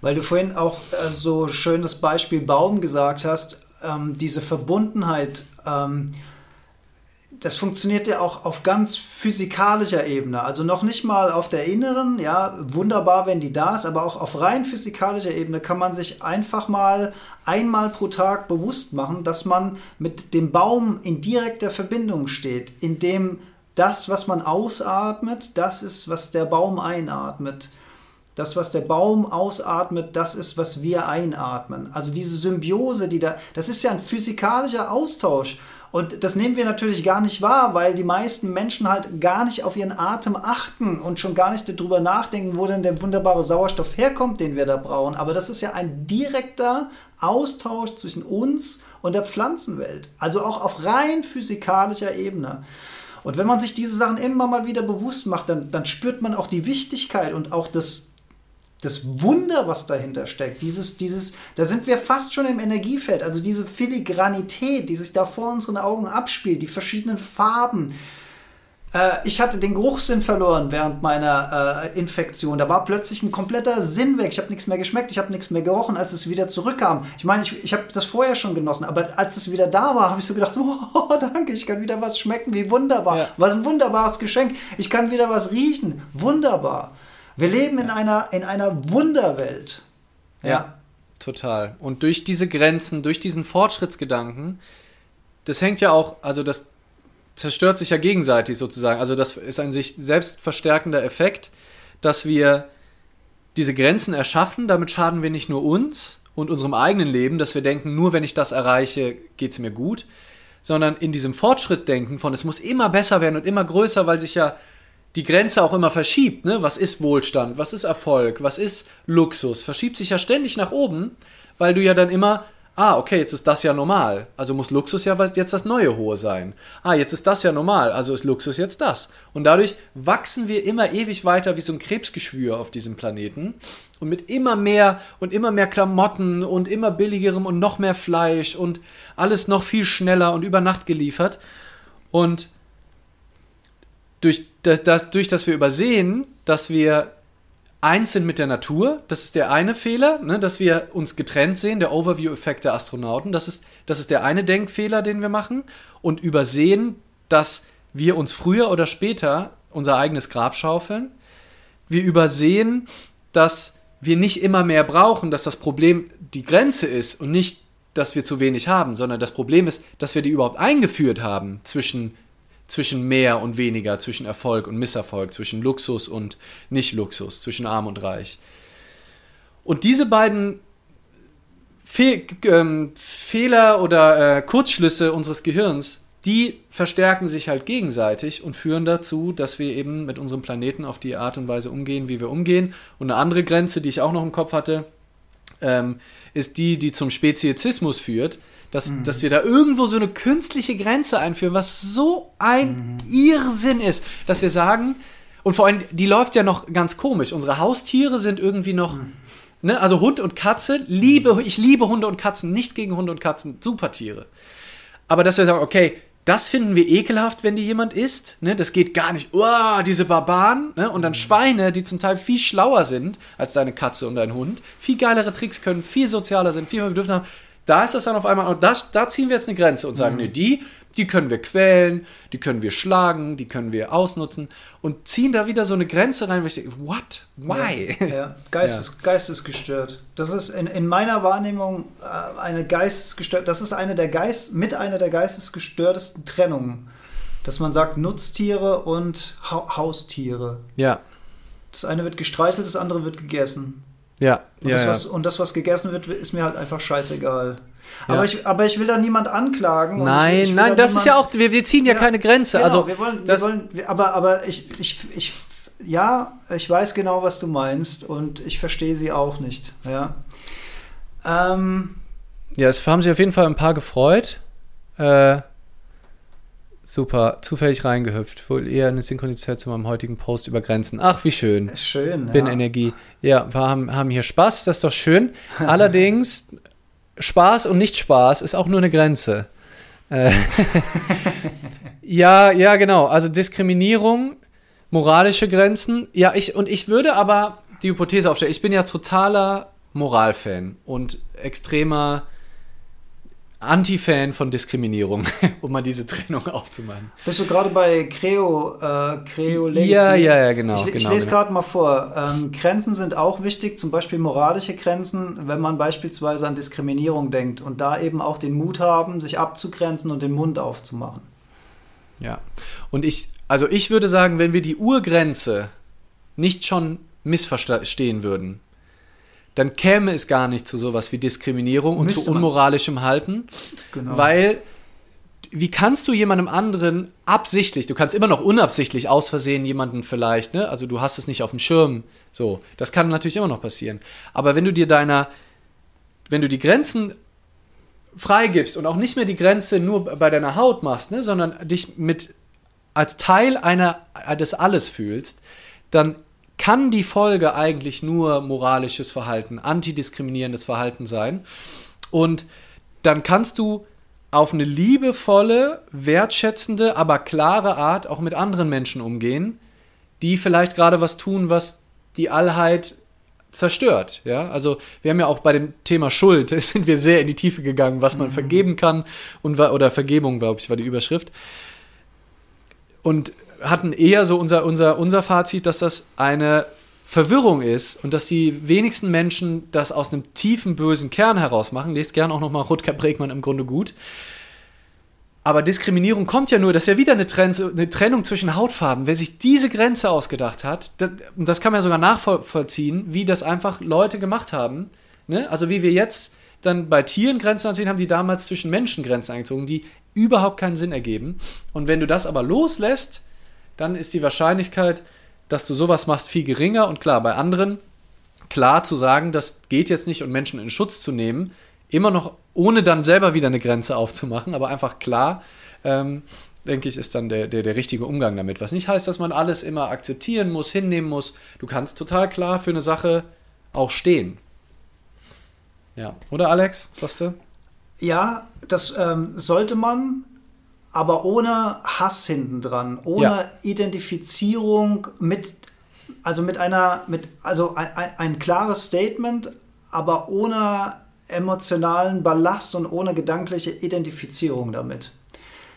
Weil du vorhin auch äh, so schön das Beispiel Baum gesagt hast, ähm, diese Verbundenheit, ähm, das funktioniert ja auch auf ganz physikalischer Ebene. Also noch nicht mal auf der inneren, ja, wunderbar, wenn die da ist, aber auch auf rein physikalischer Ebene kann man sich einfach mal einmal pro Tag bewusst machen, dass man mit dem Baum in direkter Verbindung steht, indem das, was man ausatmet, das ist, was der Baum einatmet. Das, was der Baum ausatmet, das ist, was wir einatmen. Also diese Symbiose, die da, das ist ja ein physikalischer Austausch. Und das nehmen wir natürlich gar nicht wahr, weil die meisten Menschen halt gar nicht auf ihren Atem achten und schon gar nicht darüber nachdenken, wo denn der wunderbare Sauerstoff herkommt, den wir da brauchen. Aber das ist ja ein direkter Austausch zwischen uns und der Pflanzenwelt. Also auch auf rein physikalischer Ebene. Und wenn man sich diese Sachen immer mal wieder bewusst macht, dann, dann spürt man auch die Wichtigkeit und auch das, das Wunder, was dahinter steckt. Dieses, dieses, da sind wir fast schon im Energiefeld. Also diese Filigranität, die sich da vor unseren Augen abspielt, die verschiedenen Farben, ich hatte den Geruchssinn verloren während meiner äh, Infektion. Da war plötzlich ein kompletter Sinn weg. Ich habe nichts mehr geschmeckt, ich habe nichts mehr gerochen, als es wieder zurückkam. Ich meine, ich, ich habe das vorher schon genossen, aber als es wieder da war, habe ich so gedacht, (laughs) oh, danke, ich kann wieder was schmecken, wie wunderbar. Ja. Was ein wunderbares Geschenk. Ich kann wieder was riechen. Wunderbar. Wir leben in einer, in einer Wunderwelt. Ja. ja, total. Und durch diese Grenzen, durch diesen Fortschrittsgedanken, das hängt ja auch, also das zerstört sich ja gegenseitig sozusagen. Also das ist ein sich selbst verstärkender Effekt, dass wir diese Grenzen erschaffen, damit schaden wir nicht nur uns und unserem eigenen Leben, dass wir denken, nur wenn ich das erreiche, geht es mir gut, sondern in diesem Fortschrittdenken von, es muss immer besser werden und immer größer, weil sich ja die Grenze auch immer verschiebt. Ne? Was ist Wohlstand? Was ist Erfolg? Was ist Luxus? Verschiebt sich ja ständig nach oben, weil du ja dann immer ah, okay, jetzt ist das ja normal. Also muss Luxus ja jetzt das neue Hohe sein. Ah, jetzt ist das ja normal, also ist Luxus jetzt das. Und dadurch wachsen wir immer ewig weiter wie so ein Krebsgeschwür auf diesem Planeten. Und mit immer mehr und immer mehr Klamotten und immer billigerem und noch mehr Fleisch und alles noch viel schneller und über Nacht geliefert. Und durch das, durch das wir übersehen, dass wir eins sind mit der Natur. Das ist der eine Fehler, ne, dass wir uns getrennt sehen, der Overview-Effekt der Astronauten. Das ist, das ist der eine Denkfehler, den wir machen. Und übersehen, dass wir uns früher oder später unser eigenes Grab schaufeln. Wir übersehen, dass wir nicht immer mehr brauchen, dass das Problem die Grenze ist und nicht, dass wir zu wenig haben, sondern das Problem ist, dass wir die überhaupt eingeführt haben zwischen zwischen mehr und weniger, zwischen Erfolg und Misserfolg, zwischen Luxus und Nicht-Luxus, zwischen arm und reich. Und diese beiden Fe ähm, Fehler oder äh, Kurzschlüsse unseres Gehirns, die verstärken sich halt gegenseitig und führen dazu, dass wir eben mit unserem Planeten auf die Art und Weise umgehen, wie wir umgehen. Und eine andere Grenze, die ich auch noch im Kopf hatte, ähm, ist die, die zum Speziesismus führt dass, mhm. dass wir da irgendwo so eine künstliche Grenze einführen, was so ein mhm. Irrsinn ist, dass wir sagen, und vor allem, die läuft ja noch ganz komisch. Unsere Haustiere sind irgendwie noch, mhm. ne, also Hund und Katze, liebe, ich liebe Hunde und Katzen, nicht gegen Hunde und Katzen, super Tiere. Aber dass wir sagen, okay, das finden wir ekelhaft, wenn die jemand isst. Ne? Das geht gar nicht. Oh, diese Barbaren. Ne? Und dann mhm. Schweine, die zum Teil viel schlauer sind als deine Katze und dein Hund, viel geilere Tricks können, viel sozialer sind, viel mehr Bedürfnisse haben. Da ist es dann auf einmal, und das, da ziehen wir jetzt eine Grenze und sagen, mhm. nee, die, die können wir quälen, die können wir schlagen, die können wir ausnutzen und ziehen da wieder so eine Grenze rein, wo ich denke, what? Why? Ja, (laughs) ja. Geistes, ja. geistesgestört. Das ist in, in meiner Wahrnehmung äh, eine geistesgestört, das ist eine der Geist, mit einer der geistesgestörtesten Trennungen. Dass man sagt Nutztiere und ha Haustiere. Ja. Das eine wird gestreichelt, das andere wird gegessen. Ja. Und, ja, das, was, und das, was gegessen wird, ist mir halt einfach scheißegal. Ja. Aber, ich, aber ich will da niemand anklagen. Nein, ich, ich nein, da das ist ja auch, wir, wir ziehen ja, ja keine Grenze. Genau, also, wir wollen, wir wollen, aber, aber ich, ich, ich, ja, ich weiß genau, was du meinst und ich verstehe sie auch nicht. Ja. Ähm, ja, es haben sich auf jeden Fall ein paar gefreut. Äh, Super, zufällig reingehüpft. Wohl eher eine Synchronizität zu meinem heutigen Post über Grenzen. Ach, wie schön. Schön, Bin ja. Energie. Ja, wir haben, haben hier Spaß, das ist doch schön. (laughs) Allerdings, Spaß und nicht Spaß ist auch nur eine Grenze. Äh, (laughs) ja, ja, genau. Also Diskriminierung, moralische Grenzen. Ja, ich, und ich würde aber die Hypothese aufstellen. Ich bin ja totaler Moralfan und extremer Anti-Fan von Diskriminierung, (laughs) um mal diese Trennung aufzumachen. Bist du gerade bei Creo, äh, Creo Legacy? Ja, ja, ja, genau. Ich, ich genau, lese gerade genau. mal vor. Ähm, Grenzen sind auch wichtig, zum Beispiel moralische Grenzen, wenn man beispielsweise an Diskriminierung denkt und da eben auch den Mut haben, sich abzugrenzen und den Mund aufzumachen. Ja, und ich, also ich würde sagen, wenn wir die Urgrenze nicht schon missverstehen würden, dann käme es gar nicht zu sowas wie Diskriminierung und Müsste zu unmoralischem Halten, genau. weil wie kannst du jemandem anderen absichtlich, du kannst immer noch unabsichtlich aus Versehen jemanden vielleicht, ne? Also du hast es nicht auf dem Schirm, so, das kann natürlich immer noch passieren. Aber wenn du dir deiner, wenn du die Grenzen freigibst und auch nicht mehr die Grenze nur bei deiner Haut machst, ne, sondern dich mit als Teil einer des Alles fühlst, dann kann die Folge eigentlich nur moralisches Verhalten, antidiskriminierendes Verhalten sein. Und dann kannst du auf eine liebevolle, wertschätzende, aber klare Art auch mit anderen Menschen umgehen, die vielleicht gerade was tun, was die Allheit zerstört. Ja, also wir haben ja auch bei dem Thema Schuld (laughs) sind wir sehr in die Tiefe gegangen, was man mhm. vergeben kann und oder Vergebung, glaube ich, war die Überschrift. Und hatten eher so unser, unser, unser Fazit, dass das eine Verwirrung ist und dass die wenigsten Menschen das aus einem tiefen bösen Kern heraus machen. Lest gern auch nochmal Rutger Bregmann im Grunde gut. Aber Diskriminierung kommt ja nur, das ist ja wieder eine, Trend, eine Trennung zwischen Hautfarben. Wer sich diese Grenze ausgedacht hat, das, das kann man ja sogar nachvollziehen, wie das einfach Leute gemacht haben. Ne? Also wie wir jetzt dann bei Tieren Grenzen anziehen, haben die damals zwischen Menschen Grenzen eingezogen, die überhaupt keinen Sinn ergeben. Und wenn du das aber loslässt, dann ist die Wahrscheinlichkeit, dass du sowas machst, viel geringer. Und klar, bei anderen klar zu sagen, das geht jetzt nicht und Menschen in Schutz zu nehmen, immer noch ohne dann selber wieder eine Grenze aufzumachen, aber einfach klar, ähm, denke ich, ist dann der, der, der richtige Umgang damit. Was nicht heißt, dass man alles immer akzeptieren muss, hinnehmen muss. Du kannst total klar für eine Sache auch stehen. Ja, oder Alex, was sagst du? Ja, das ähm, sollte man, aber ohne Hass hinten dran, ohne ja. Identifizierung mit, also mit einer, mit, also ein, ein klares Statement, aber ohne emotionalen Ballast und ohne gedankliche Identifizierung damit.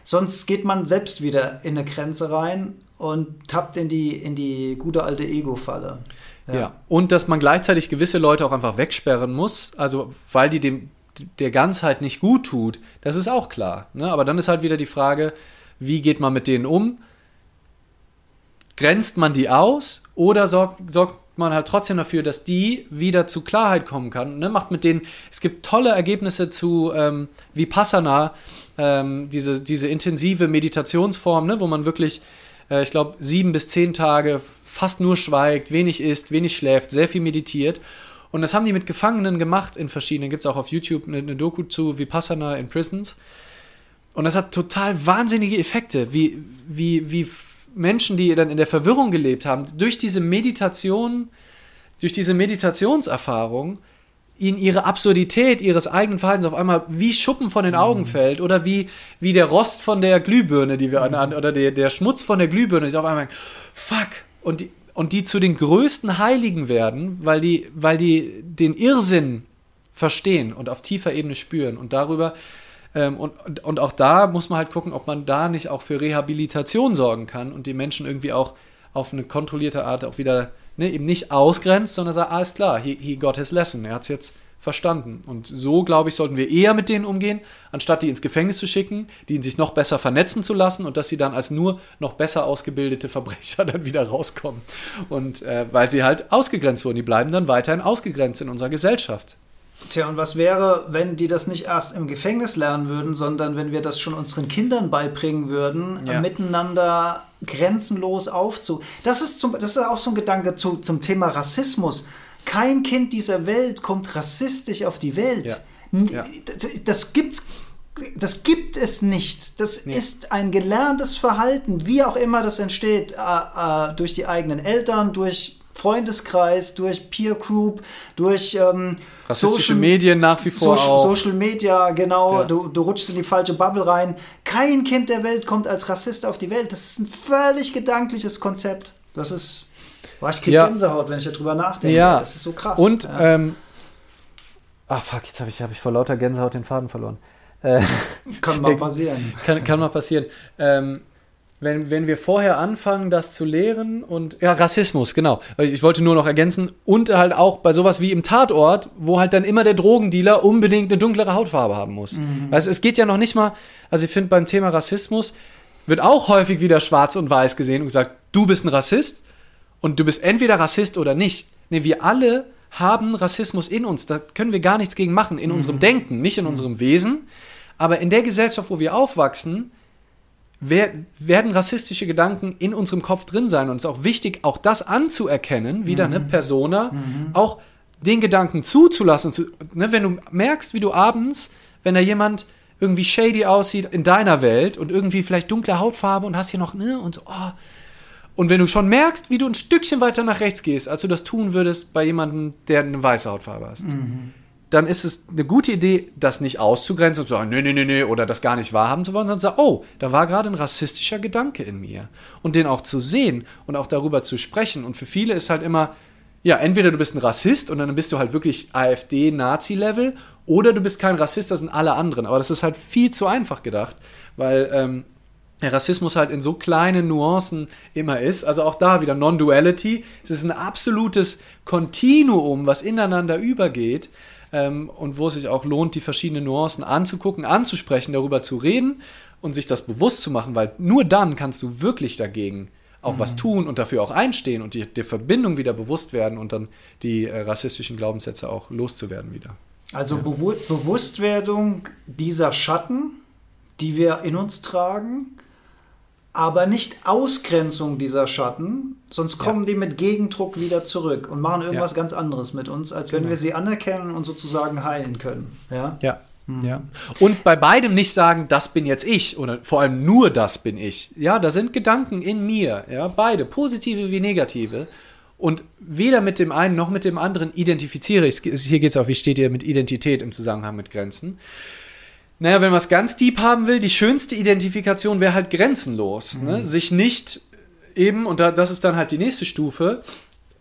Sonst geht man selbst wieder in eine Grenze rein und tappt in die, in die gute alte Ego-Falle. Ja. ja. und dass man gleichzeitig gewisse Leute auch einfach wegsperren muss, also weil die dem der Ganzheit nicht gut tut, das ist auch klar. Ne? Aber dann ist halt wieder die Frage, wie geht man mit denen um? Grenzt man die aus oder sorgt, sorgt man halt trotzdem dafür, dass die wieder zu Klarheit kommen kann? Ne? Macht mit denen, es gibt tolle Ergebnisse zu ähm, Vipassana, ähm, diese, diese intensive Meditationsform, ne? wo man wirklich, äh, ich glaube, sieben bis zehn Tage fast nur schweigt, wenig isst, wenig schläft, sehr viel meditiert. Und das haben die mit Gefangenen gemacht in verschiedenen. Gibt es auch auf YouTube eine, eine, Doku zu Vipassana in Prisons. Und das hat total wahnsinnige Effekte, wie, wie, wie Menschen, die dann in der Verwirrung gelebt haben, durch diese Meditation, durch diese Meditationserfahrung, ihnen ihre Absurdität ihres eigenen Verhaltens auf einmal wie Schuppen von den Augen mhm. fällt oder wie, wie der Rost von der Glühbirne, die wir mhm. an, oder der, der Schmutz von der Glühbirne, die auf einmal fuck, und die, und die zu den größten Heiligen werden, weil die, weil die den Irrsinn verstehen und auf tiefer Ebene spüren und darüber ähm, und, und auch da muss man halt gucken, ob man da nicht auch für Rehabilitation sorgen kann und die Menschen irgendwie auch auf eine kontrollierte Art auch wieder ne, eben nicht ausgrenzt, sondern sagt, alles klar, he, he got his lesson, er hat es jetzt verstanden. Und so, glaube ich, sollten wir eher mit denen umgehen, anstatt die ins Gefängnis zu schicken, die sich noch besser vernetzen zu lassen und dass sie dann als nur noch besser ausgebildete Verbrecher (laughs) dann wieder rauskommen. Und äh, weil sie halt ausgegrenzt wurden, die bleiben dann weiterhin ausgegrenzt in unserer Gesellschaft. Tja, und was wäre, wenn die das nicht erst im Gefängnis lernen würden, sondern wenn wir das schon unseren Kindern beibringen würden, ja. miteinander grenzenlos aufzu. Das ist, zum, das ist auch so ein Gedanke zu, zum Thema Rassismus. Kein Kind dieser Welt kommt rassistisch auf die Welt. Ja. Ja. Das gibt's das gibt es nicht. Das nee. ist ein gelerntes Verhalten, wie auch immer das entsteht, äh, äh, durch die eigenen Eltern, durch Freundeskreis, durch Peer Group, durch ähm, rassistische Social, Medien nach wie vor Social, auch. Social Media, genau. Ja. Du, du rutschst in die falsche Bubble rein. Kein Kind der Welt kommt als Rassist auf die Welt. Das ist ein völlig gedankliches Konzept. Das ist Boah, ich kriege ja. Gänsehaut, wenn ich darüber nachdenke. Ja. Das ist so krass. Und, ja. ähm, ach fuck, jetzt habe ich, hab ich vor lauter Gänsehaut den Faden verloren. Äh, kann mal passieren. (laughs) Kann, kann mal passieren. Ähm, wenn, wenn wir vorher anfangen, das zu lehren und ja, Rassismus, genau. Ich wollte nur noch ergänzen und halt auch bei sowas wie im Tatort, wo halt dann immer der Drogendealer unbedingt eine dunklere Hautfarbe haben muss. Mhm. Also es geht ja noch nicht mal, also ich finde beim Thema Rassismus wird auch häufig wieder schwarz und weiß gesehen und gesagt, du bist ein Rassist und du bist entweder Rassist oder nicht. Nee, wir alle haben Rassismus in uns. Da können wir gar nichts gegen machen. In mhm. unserem Denken, nicht in mhm. unserem Wesen. Aber in der Gesellschaft, wo wir aufwachsen, werden rassistische Gedanken in unserem Kopf drin sein. Und es ist auch wichtig, auch das anzuerkennen, wieder mhm. eine Persona, mhm. auch den Gedanken zuzulassen. Zu, ne, wenn du merkst, wie du abends, wenn da jemand irgendwie shady aussieht in deiner Welt und irgendwie vielleicht dunkle Hautfarbe und hast hier noch, ne, und so, oh, und wenn du schon merkst, wie du ein Stückchen weiter nach rechts gehst, als du das tun würdest bei jemandem, der eine weiße Hautfarbe hast, mhm. dann ist es eine gute Idee, das nicht auszugrenzen und zu sagen, nee, nee, nee, nee, oder das gar nicht wahrhaben zu wollen, sondern zu sagen, oh, da war gerade ein rassistischer Gedanke in mir. Und den auch zu sehen und auch darüber zu sprechen. Und für viele ist halt immer, ja, entweder du bist ein Rassist und dann bist du halt wirklich AfD-Nazi-Level, oder du bist kein Rassist, das sind alle anderen. Aber das ist halt viel zu einfach gedacht, weil ähm, der Rassismus halt in so kleinen Nuancen immer ist. Also auch da wieder Non-Duality. Es ist ein absolutes Kontinuum, was ineinander übergeht ähm, und wo es sich auch lohnt, die verschiedenen Nuancen anzugucken, anzusprechen, darüber zu reden und sich das bewusst zu machen, weil nur dann kannst du wirklich dagegen auch mhm. was tun und dafür auch einstehen und die, der Verbindung wieder bewusst werden und dann die äh, rassistischen Glaubenssätze auch loszuwerden wieder. Also ja. Bewu Bewusstwerdung dieser Schatten, die wir in uns tragen, aber nicht Ausgrenzung dieser Schatten, sonst kommen ja. die mit Gegendruck wieder zurück und machen irgendwas ja. ganz anderes mit uns, als genau. wenn wir sie anerkennen und sozusagen heilen können. Ja. ja. Mhm. Ja. Und bei beidem nicht sagen, das bin jetzt ich oder vor allem nur das bin ich. Ja, da sind Gedanken in mir, ja, beide, positive wie negative. Und weder mit dem einen noch mit dem anderen identifiziere ich. Hier geht es auch, wie steht ihr mit Identität im Zusammenhang mit Grenzen. Naja, wenn man es ganz deep haben will, die schönste Identifikation wäre halt grenzenlos. Ne? Mhm. Ne? Sich nicht eben, und da, das ist dann halt die nächste Stufe,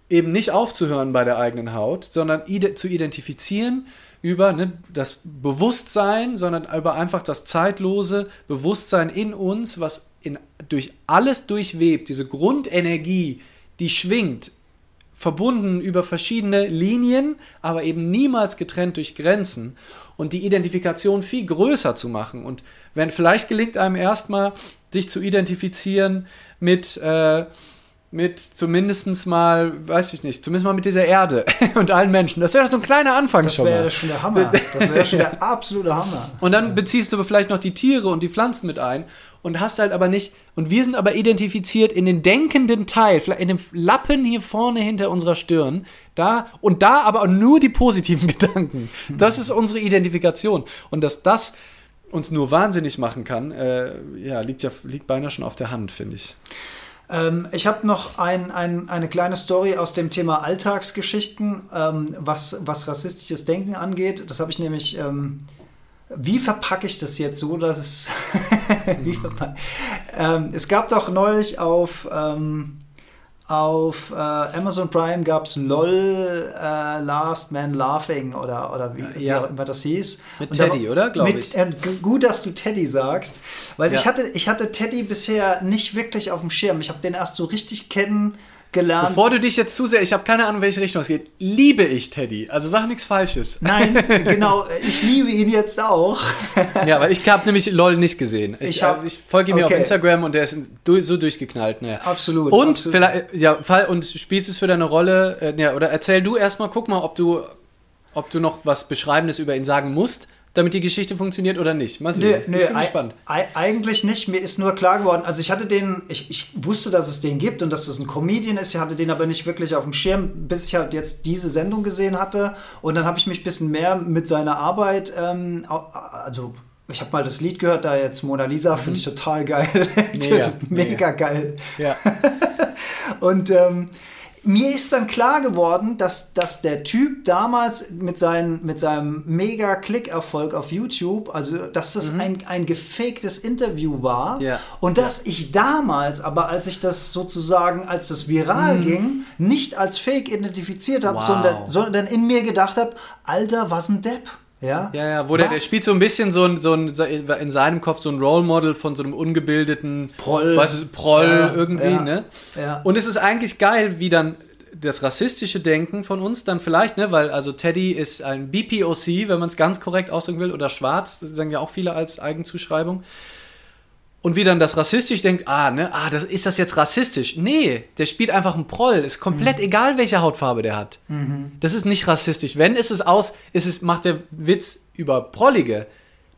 eben nicht aufzuhören bei der eigenen Haut, sondern ide zu identifizieren über ne, das Bewusstsein, sondern über einfach das zeitlose Bewusstsein in uns, was in, durch alles durchwebt, diese Grundenergie, die schwingt, verbunden über verschiedene Linien, aber eben niemals getrennt durch Grenzen und die Identifikation viel größer zu machen. Und wenn vielleicht gelingt einem erstmal, sich zu identifizieren mit äh, mit zumindest mal, weiß ich nicht, zumindest mal mit dieser Erde (laughs) und allen Menschen. Das wäre so ein kleiner Anfang das schon mal. Das wäre schon der Hammer. Das wäre schon der (laughs) absolute Hammer. Und dann beziehst du vielleicht noch die Tiere und die Pflanzen mit ein und hast halt aber nicht, und wir sind aber identifiziert in den denkenden Teil, in dem Lappen hier vorne hinter unserer Stirn, da und da aber nur die positiven (laughs) Gedanken. Das ist unsere Identifikation. Und dass das uns nur wahnsinnig machen kann, äh, ja, liegt ja liegt beinahe schon auf der Hand, finde ich. Ähm, ich habe noch ein, ein, eine kleine Story aus dem Thema Alltagsgeschichten, ähm, was, was rassistisches Denken angeht. Das habe ich nämlich. Ähm, wie verpacke ich das jetzt so, dass es. (laughs) (laughs) ähm, es gab doch neulich auf ähm, auf äh, Amazon Prime gab es LOL äh, Last Man Laughing oder, oder wie, ja. wie auch immer das hieß. Mit Und Teddy, da, oder? Glaube ich. Äh, gut, dass du Teddy sagst. Weil ja. ich, hatte, ich hatte Teddy bisher nicht wirklich auf dem Schirm. Ich habe den erst so richtig kennen gelernt. Bevor du dich jetzt zu sehr, ich habe keine Ahnung, welche Richtung es geht, liebe ich Teddy. Also sag nichts Falsches. (laughs) Nein, genau, ich liebe ihn jetzt auch. (laughs) ja, weil ich habe nämlich LOL nicht gesehen. Ich, ich, ich folge ihm okay. auf Instagram und der ist so durchgeknallt. Ne. Absolut. Und absolut. vielleicht, ja, und spielst es für deine Rolle, äh, ja, oder erzähl du erstmal, guck mal, ob du, ob du noch was Beschreibendes über ihn sagen musst damit die Geschichte funktioniert oder nicht? Mal sehen. Nee, nee, ich bin gespannt. Eigentlich nicht. Mir ist nur klar geworden, also ich hatte den, ich, ich wusste, dass es den gibt und dass das ein Comedian ist. Ich hatte den aber nicht wirklich auf dem Schirm, bis ich halt jetzt diese Sendung gesehen hatte. Und dann habe ich mich ein bisschen mehr mit seiner Arbeit, ähm, also ich habe mal das Lied gehört, da jetzt Mona Lisa, finde ich mhm. total geil. (laughs) Mega, mega, mega geil. Ja. (laughs) und ähm, mir ist dann klar geworden, dass, dass der Typ damals mit, seinen, mit seinem mega Klickerfolg auf YouTube, also dass das mhm. ein, ein gefaktes Interview war ja. und dass ja. ich damals, aber als ich das sozusagen, als das viral mhm. ging, nicht als Fake identifiziert habe, wow. sondern, sondern in mir gedacht habe, Alter, was ein Depp. Ja, ja, ja wo der, der, spielt so ein bisschen so ein, so ein, in seinem Kopf so ein Role Model von so einem ungebildeten Proll, weißt du, Proll ja, irgendwie, ja, ne? Ja. Und es ist eigentlich geil, wie dann das rassistische Denken von uns dann vielleicht, ne, weil also Teddy ist ein BPOC, wenn man es ganz korrekt ausdrücken will, oder schwarz, das sagen ja auch viele als Eigenzuschreibung und wie dann das rassistisch denkt, ah, ne, ah, das, ist das jetzt rassistisch? Nee, der spielt einfach einen Proll. Ist komplett mhm. egal, welche Hautfarbe der hat. Mhm. Das ist nicht rassistisch. Wenn ist es aus, ist es, macht der Witz über Prollige.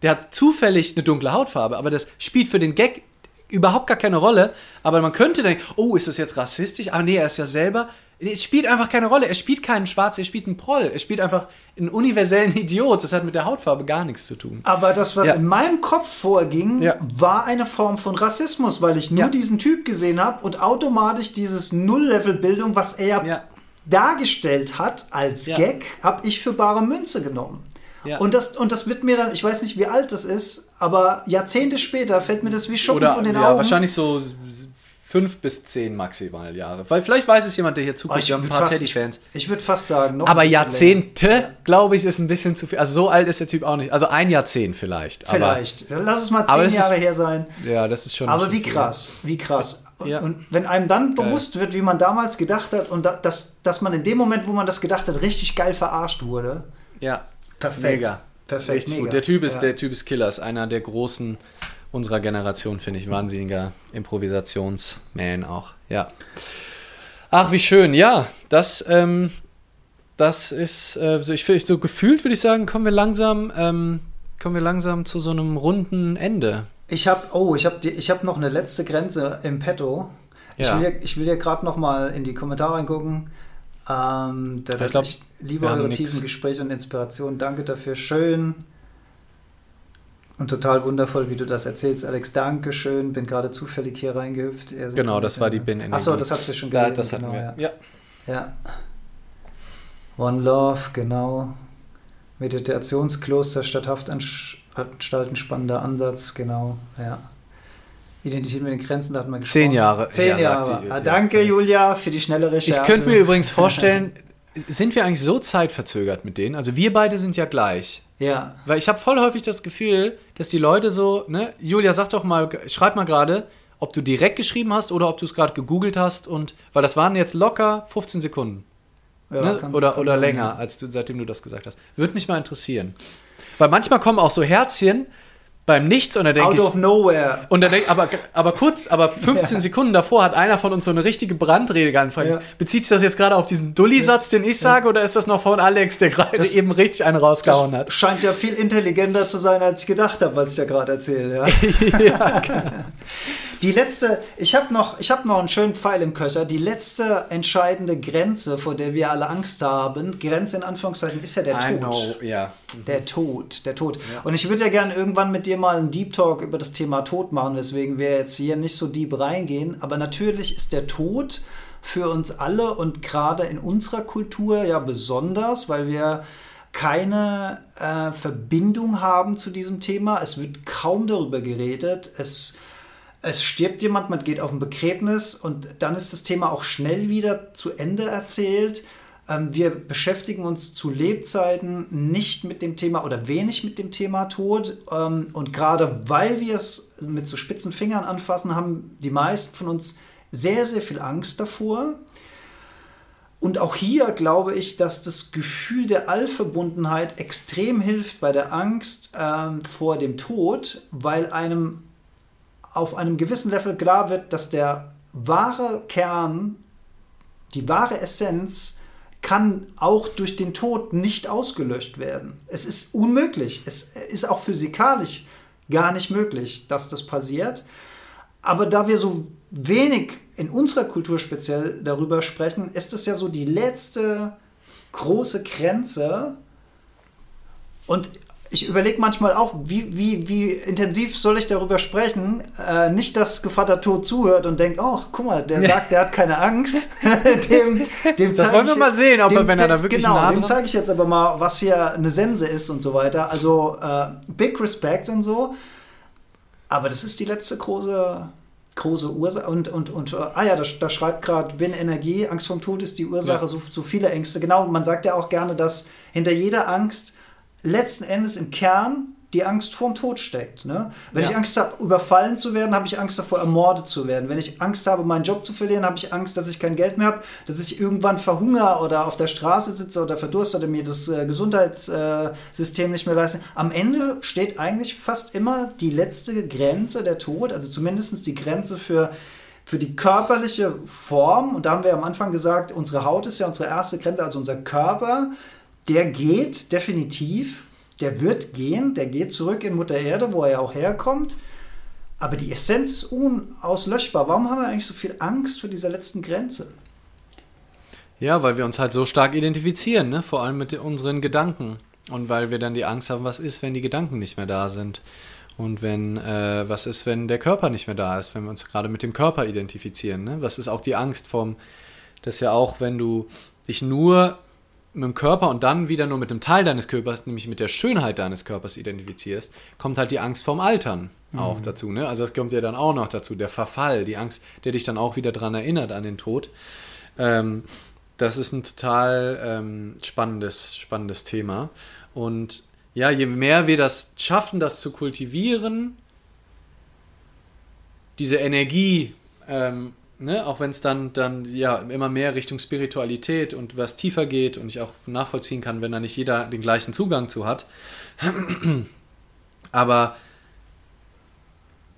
Der hat zufällig eine dunkle Hautfarbe, aber das spielt für den Gag überhaupt gar keine Rolle. Aber man könnte denken, oh, ist das jetzt rassistisch? Aber nee, er ist ja selber es spielt einfach keine Rolle. Er spielt keinen Schwarz, er spielt einen Proll. Er spielt einfach einen universellen (laughs) Idiot. Das hat mit der Hautfarbe gar nichts zu tun. Aber das, was ja. in meinem Kopf vorging, ja. war eine Form von Rassismus, weil ich nur ja. diesen Typ gesehen habe und automatisch dieses Null-Level-Bildung, was er dargestellt hat als Gag, habe ich für bare Münze genommen. Und, das, und das wird mir dann, ich weiß nicht, wie alt das ist, aber Jahrzehnte später fällt mir das wie Schuppen Oder, von den ja, Augen. Wahrscheinlich so fünf bis zehn maximal Jahre. Weil vielleicht weiß es jemand, der hier zuguckt. Oh, wir haben ein paar Teddy-Fans. Ich, ich würde fast sagen, noch Aber Jahrzehnte, glaube ich, ist ein bisschen zu viel. Also so alt ist der Typ auch nicht. Also ein Jahrzehnt vielleicht. Vielleicht. Aber, Lass es mal zehn Jahre ist, her sein. Ja, das ist schon. Aber wie krass, wie krass. Und, ja. und, wenn einem dann bewusst wird, wie man damals gedacht hat und da, dass, dass man in dem Moment, wo man das gedacht hat, richtig geil verarscht wurde. Ja. Perfekt. Mega. Perfekt. Mega. Der Typ ist ja. der Typ ist Killers, einer der großen unserer Generation, finde ich. Wahnsinniger Improvisationsman auch. Ja. Ach, wie schön. Ja, das, ähm, das ist, äh, ich, so gefühlt würde ich sagen, kommen wir langsam, ähm, kommen wir langsam zu so einem runden Ende. Ich habe, oh, ich habe ich hab noch eine letzte Grenze im Petto. Ja. Ich will, ich will ja gerade noch mal in die Kommentare reingucken. Ähm, da ich, glaub, ich liebe eure tiefen Gespräche und Inspirationen. Danke dafür. Schön. Und total wundervoll, wie du das erzählst, Alex. Dankeschön. Bin gerade zufällig hier reingehüpft. Genau, das war die bin -Energie. Achso, das hast du schon gelesen. Da, das hatten genau, wir. Ja. ja. One Love, genau. Meditationskloster statt Haftanstalten, spannender Ansatz, genau. Ja. Identität mit den Grenzen, da hat man gesprochen. Zehn Jahre. Zehn ja, Jahre. Die, ah, danke, ja. Julia, für die schnelle Recherche. Ich könnte mir übrigens vorstellen, (laughs) sind wir eigentlich so zeitverzögert mit denen? Also wir beide sind ja gleich. Ja. Weil ich habe voll häufig das Gefühl, dass die Leute so, ne, Julia, sag doch mal, schreib mal gerade, ob du direkt geschrieben hast oder ob du es gerade gegoogelt hast und, weil das waren jetzt locker 15 Sekunden. Ja, ne? kann, oder kann oder länger, als du, seitdem du das gesagt hast. Würde mich mal interessieren. Weil manchmal kommen auch so Herzchen, beim Nichts und dann denke ich. Out of nowhere. Und dann denk, aber, aber kurz, aber 15 (laughs) ja. Sekunden davor hat einer von uns so eine richtige Brandrede geantwortet. Ja. Bezieht sich das jetzt gerade auf diesen Dulli-Satz, den ich sage, oder ist das noch von Alex, der gerade eben richtig einen rausgehauen hat? Scheint ja viel intelligenter zu sein, als ich gedacht habe, was ich da gerade erzähle. Ja, (laughs) ja genau. (laughs) Die letzte, ich habe noch, hab noch einen schönen Pfeil im Köcher. Die letzte entscheidende Grenze, vor der wir alle Angst haben, Grenze in Anführungszeichen, ist ja der I Tod. Know. Ja. Der Tod, der Tod. Ja. Und ich würde ja gerne irgendwann mit dir mal einen Deep Talk über das Thema Tod machen, weswegen wir jetzt hier nicht so deep reingehen. Aber natürlich ist der Tod für uns alle und gerade in unserer Kultur ja besonders, weil wir keine äh, Verbindung haben zu diesem Thema. Es wird kaum darüber geredet. Es es stirbt jemand, man geht auf ein Begräbnis und dann ist das Thema auch schnell wieder zu Ende erzählt. Ähm, wir beschäftigen uns zu Lebzeiten nicht mit dem Thema oder wenig mit dem Thema Tod. Ähm, und gerade weil wir es mit so spitzen Fingern anfassen, haben die meisten von uns sehr, sehr viel Angst davor. Und auch hier glaube ich, dass das Gefühl der Allverbundenheit extrem hilft bei der Angst ähm, vor dem Tod, weil einem auf einem gewissen Level klar wird, dass der wahre Kern, die wahre Essenz kann auch durch den Tod nicht ausgelöscht werden. Es ist unmöglich. Es ist auch physikalisch gar nicht möglich, dass das passiert. Aber da wir so wenig in unserer Kultur speziell darüber sprechen, ist es ja so die letzte große Grenze. Und ich überlege manchmal auch, wie, wie, wie intensiv soll ich darüber sprechen? Äh, nicht, dass Gevatter Tod zuhört und denkt, oh, guck mal, der sagt, der hat keine Angst. (laughs) dem, dem das wollen wir mal sehen, ob dem, er, wenn er da wirklich Genau, nah dem zeige ich jetzt aber mal, was hier eine Sense ist und so weiter. Also, äh, big respect und so. Aber das ist die letzte große, große Ursache. Und, und, und äh, ah ja, da, da schreibt gerade Bin Energie, Angst vom Tod ist die Ursache, ja. so, so viele Ängste. Genau, man sagt ja auch gerne, dass hinter jeder Angst letzten Endes im Kern die Angst vorm Tod steckt. Ne? Wenn ja. ich Angst habe, überfallen zu werden, habe ich Angst davor, ermordet zu werden. Wenn ich Angst habe, meinen Job zu verlieren, habe ich Angst, dass ich kein Geld mehr habe, dass ich irgendwann verhungere oder auf der Straße sitze oder verdurste oder mir das äh, Gesundheitssystem nicht mehr leiste. Am Ende steht eigentlich fast immer die letzte Grenze der Tod, also zumindest die Grenze für für die körperliche Form, und da haben wir am Anfang gesagt, unsere Haut ist ja unsere erste Grenze, also unser Körper der geht definitiv, der wird gehen, der geht zurück in Mutter Erde, wo er ja auch herkommt. Aber die Essenz ist unauslöschbar. Warum haben wir eigentlich so viel Angst vor dieser letzten Grenze? Ja, weil wir uns halt so stark identifizieren, ne? vor allem mit unseren Gedanken. Und weil wir dann die Angst haben, was ist, wenn die Gedanken nicht mehr da sind. Und wenn, äh, was ist, wenn der Körper nicht mehr da ist, wenn wir uns gerade mit dem Körper identifizieren. Ne? Was ist auch die Angst vom, das ist ja auch, wenn du dich nur mit dem Körper und dann wieder nur mit einem Teil deines Körpers, nämlich mit der Schönheit deines Körpers identifizierst, kommt halt die Angst vorm Altern mhm. auch dazu. Ne? Also das kommt ja dann auch noch dazu, der Verfall, die Angst, der dich dann auch wieder daran erinnert an den Tod. Ähm, das ist ein total ähm, spannendes, spannendes Thema. Und ja, je mehr wir das schaffen, das zu kultivieren, diese Energie ähm, ne, auch wenn es dann, dann ja immer mehr Richtung Spiritualität und was tiefer geht und ich auch nachvollziehen kann, wenn da nicht jeder den gleichen Zugang zu hat. (clears throat) Aber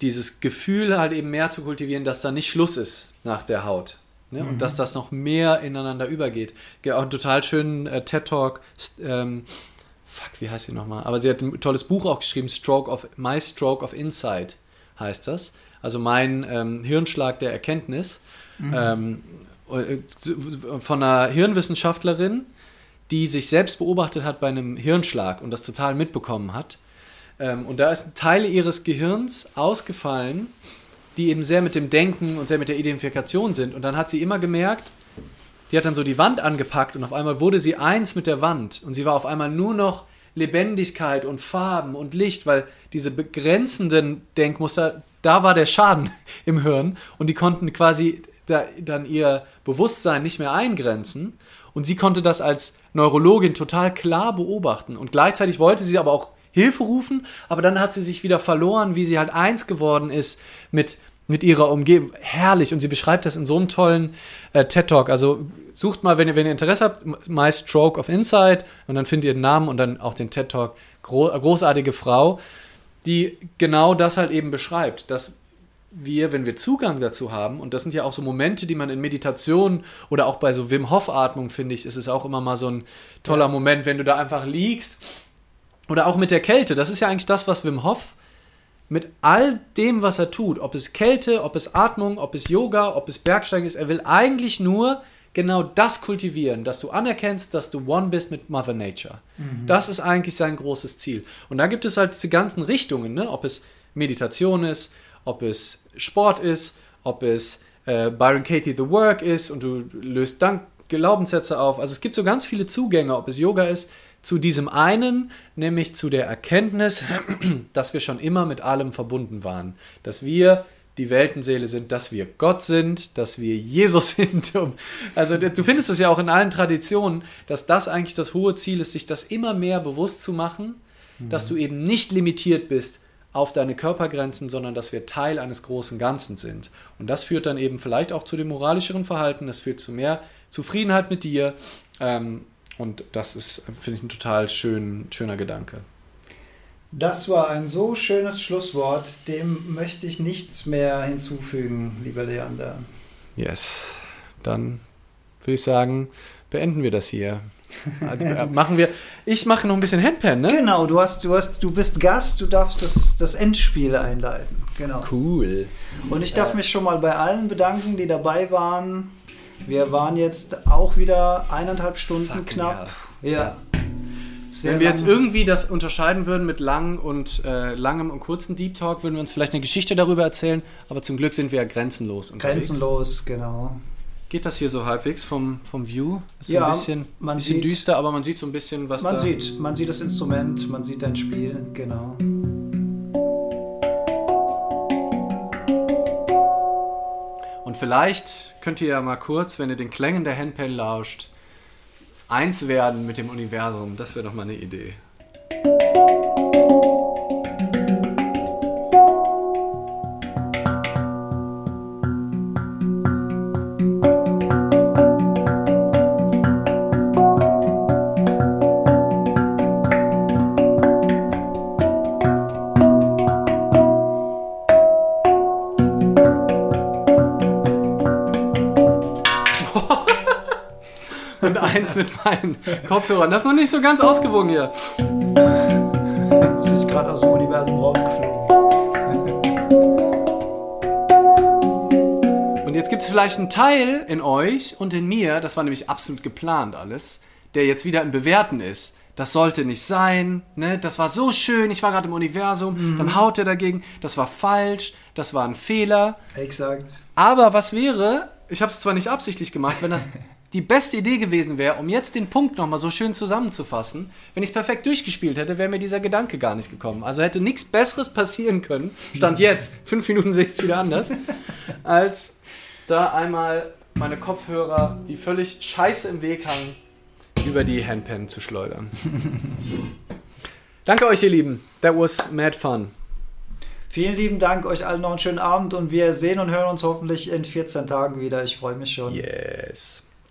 dieses Gefühl halt eben mehr zu kultivieren, dass da nicht Schluss ist nach der Haut. Ne? Mhm. Und dass das noch mehr ineinander übergeht. Auch einen total schönen äh, TED-Talk. Ähm, fuck, wie heißt sie nochmal? Aber sie hat ein tolles Buch auch geschrieben, Stroke of My Stroke of Insight heißt das also mein ähm, Hirnschlag der Erkenntnis, mhm. ähm, äh, von einer Hirnwissenschaftlerin, die sich selbst beobachtet hat bei einem Hirnschlag und das total mitbekommen hat. Ähm, und da ist Teile ihres Gehirns ausgefallen, die eben sehr mit dem Denken und sehr mit der Identifikation sind. Und dann hat sie immer gemerkt, die hat dann so die Wand angepackt und auf einmal wurde sie eins mit der Wand und sie war auf einmal nur noch Lebendigkeit und Farben und Licht, weil diese begrenzenden Denkmuster da war der Schaden (laughs) im Hirn und die konnten quasi da, dann ihr Bewusstsein nicht mehr eingrenzen. Und sie konnte das als Neurologin total klar beobachten. Und gleichzeitig wollte sie aber auch Hilfe rufen, aber dann hat sie sich wieder verloren, wie sie halt eins geworden ist mit, mit ihrer Umgebung. Herrlich. Und sie beschreibt das in so einem tollen äh, TED-Talk. Also sucht mal, wenn ihr, wenn ihr Interesse habt, My Stroke of Insight und dann findet ihr den Namen und dann auch den TED-Talk. Gro großartige Frau die genau das halt eben beschreibt, dass wir, wenn wir Zugang dazu haben, und das sind ja auch so Momente, die man in Meditation oder auch bei so Wim Hof Atmung, finde ich, ist es auch immer mal so ein toller ja. Moment, wenn du da einfach liegst oder auch mit der Kälte. Das ist ja eigentlich das, was Wim Hof mit all dem, was er tut, ob es Kälte, ob es Atmung, ob es Yoga, ob es Bergsteigen ist, er will eigentlich nur genau das kultivieren, dass du anerkennst, dass du one bist mit Mother Nature. Mhm. Das ist eigentlich sein großes Ziel. Und da gibt es halt diese ganzen Richtungen, ne? ob es Meditation ist, ob es Sport ist, ob es äh, Byron Katie The Work ist und du löst dann Glaubenssätze auf. Also es gibt so ganz viele Zugänge, ob es Yoga ist, zu diesem einen, nämlich zu der Erkenntnis, (clears throat) dass wir schon immer mit allem verbunden waren, dass wir die Weltenseele sind, dass wir Gott sind, dass wir Jesus (laughs) sind. Also du findest es ja auch in allen Traditionen, dass das eigentlich das hohe Ziel ist, sich das immer mehr bewusst zu machen, mhm. dass du eben nicht limitiert bist auf deine Körpergrenzen, sondern dass wir Teil eines großen Ganzen sind. Und das führt dann eben vielleicht auch zu dem moralischeren Verhalten, das führt zu mehr Zufriedenheit mit dir. Ähm, und das ist, finde ich, ein total schön, schöner Gedanke. Das war ein so schönes Schlusswort, dem möchte ich nichts mehr hinzufügen, lieber Leander. Yes, dann würde ich sagen, beenden wir das hier. Also äh, (laughs) machen wir. Ich mache noch ein bisschen Handpan, ne? Genau, du hast, du hast, du bist Gast, du darfst das, das Endspiel einleiten. Genau. Cool. Und ich darf äh, mich schon mal bei allen bedanken, die dabei waren. Wir waren jetzt auch wieder eineinhalb Stunden knapp. Ja. ja. Sehr Wenn wir jetzt irgendwie das unterscheiden würden mit lang und, äh, langem und kurzen Deep Talk, würden wir uns vielleicht eine Geschichte darüber erzählen, aber zum Glück sind wir ja grenzenlos unterwegs. Grenzenlos, genau. Geht das hier so halbwegs vom, vom View? Ist ja, ein bisschen, man bisschen sieht, düster, aber man sieht so ein bisschen, was man da... Sieht, man sieht das Instrument, man sieht dein Spiel, genau. Und vielleicht könnt ihr ja mal kurz, wenn ihr den Klängen der Handpan lauscht, eins werden mit dem Universum. Das wäre doch mal eine Idee. Eins mit meinen Kopfhörern. Das ist noch nicht so ganz ausgewogen hier. Jetzt bin ich gerade aus dem Universum rausgeflogen. Und jetzt gibt es vielleicht einen Teil in euch und in mir, das war nämlich absolut geplant alles, der jetzt wieder im Bewerten ist. Das sollte nicht sein, ne? Das war so schön, ich war gerade im Universum, mhm. dann haut er dagegen, das war falsch, das war ein Fehler. Exakt. Aber was wäre, ich habe es zwar nicht absichtlich gemacht, wenn das (laughs) die beste Idee gewesen wäre, um jetzt den Punkt nochmal so schön zusammenzufassen, wenn ich es perfekt durchgespielt hätte, wäre mir dieser Gedanke gar nicht gekommen. Also hätte nichts Besseres passieren können, stand jetzt, (laughs) fünf Minuten sehe ich es wieder anders, als da einmal meine Kopfhörer, die völlig scheiße im Weg hangen, über die Handpen zu schleudern. Danke euch, ihr Lieben. That was mad fun. Vielen lieben Dank, euch allen noch einen schönen Abend und wir sehen und hören uns hoffentlich in 14 Tagen wieder. Ich freue mich schon. Yes.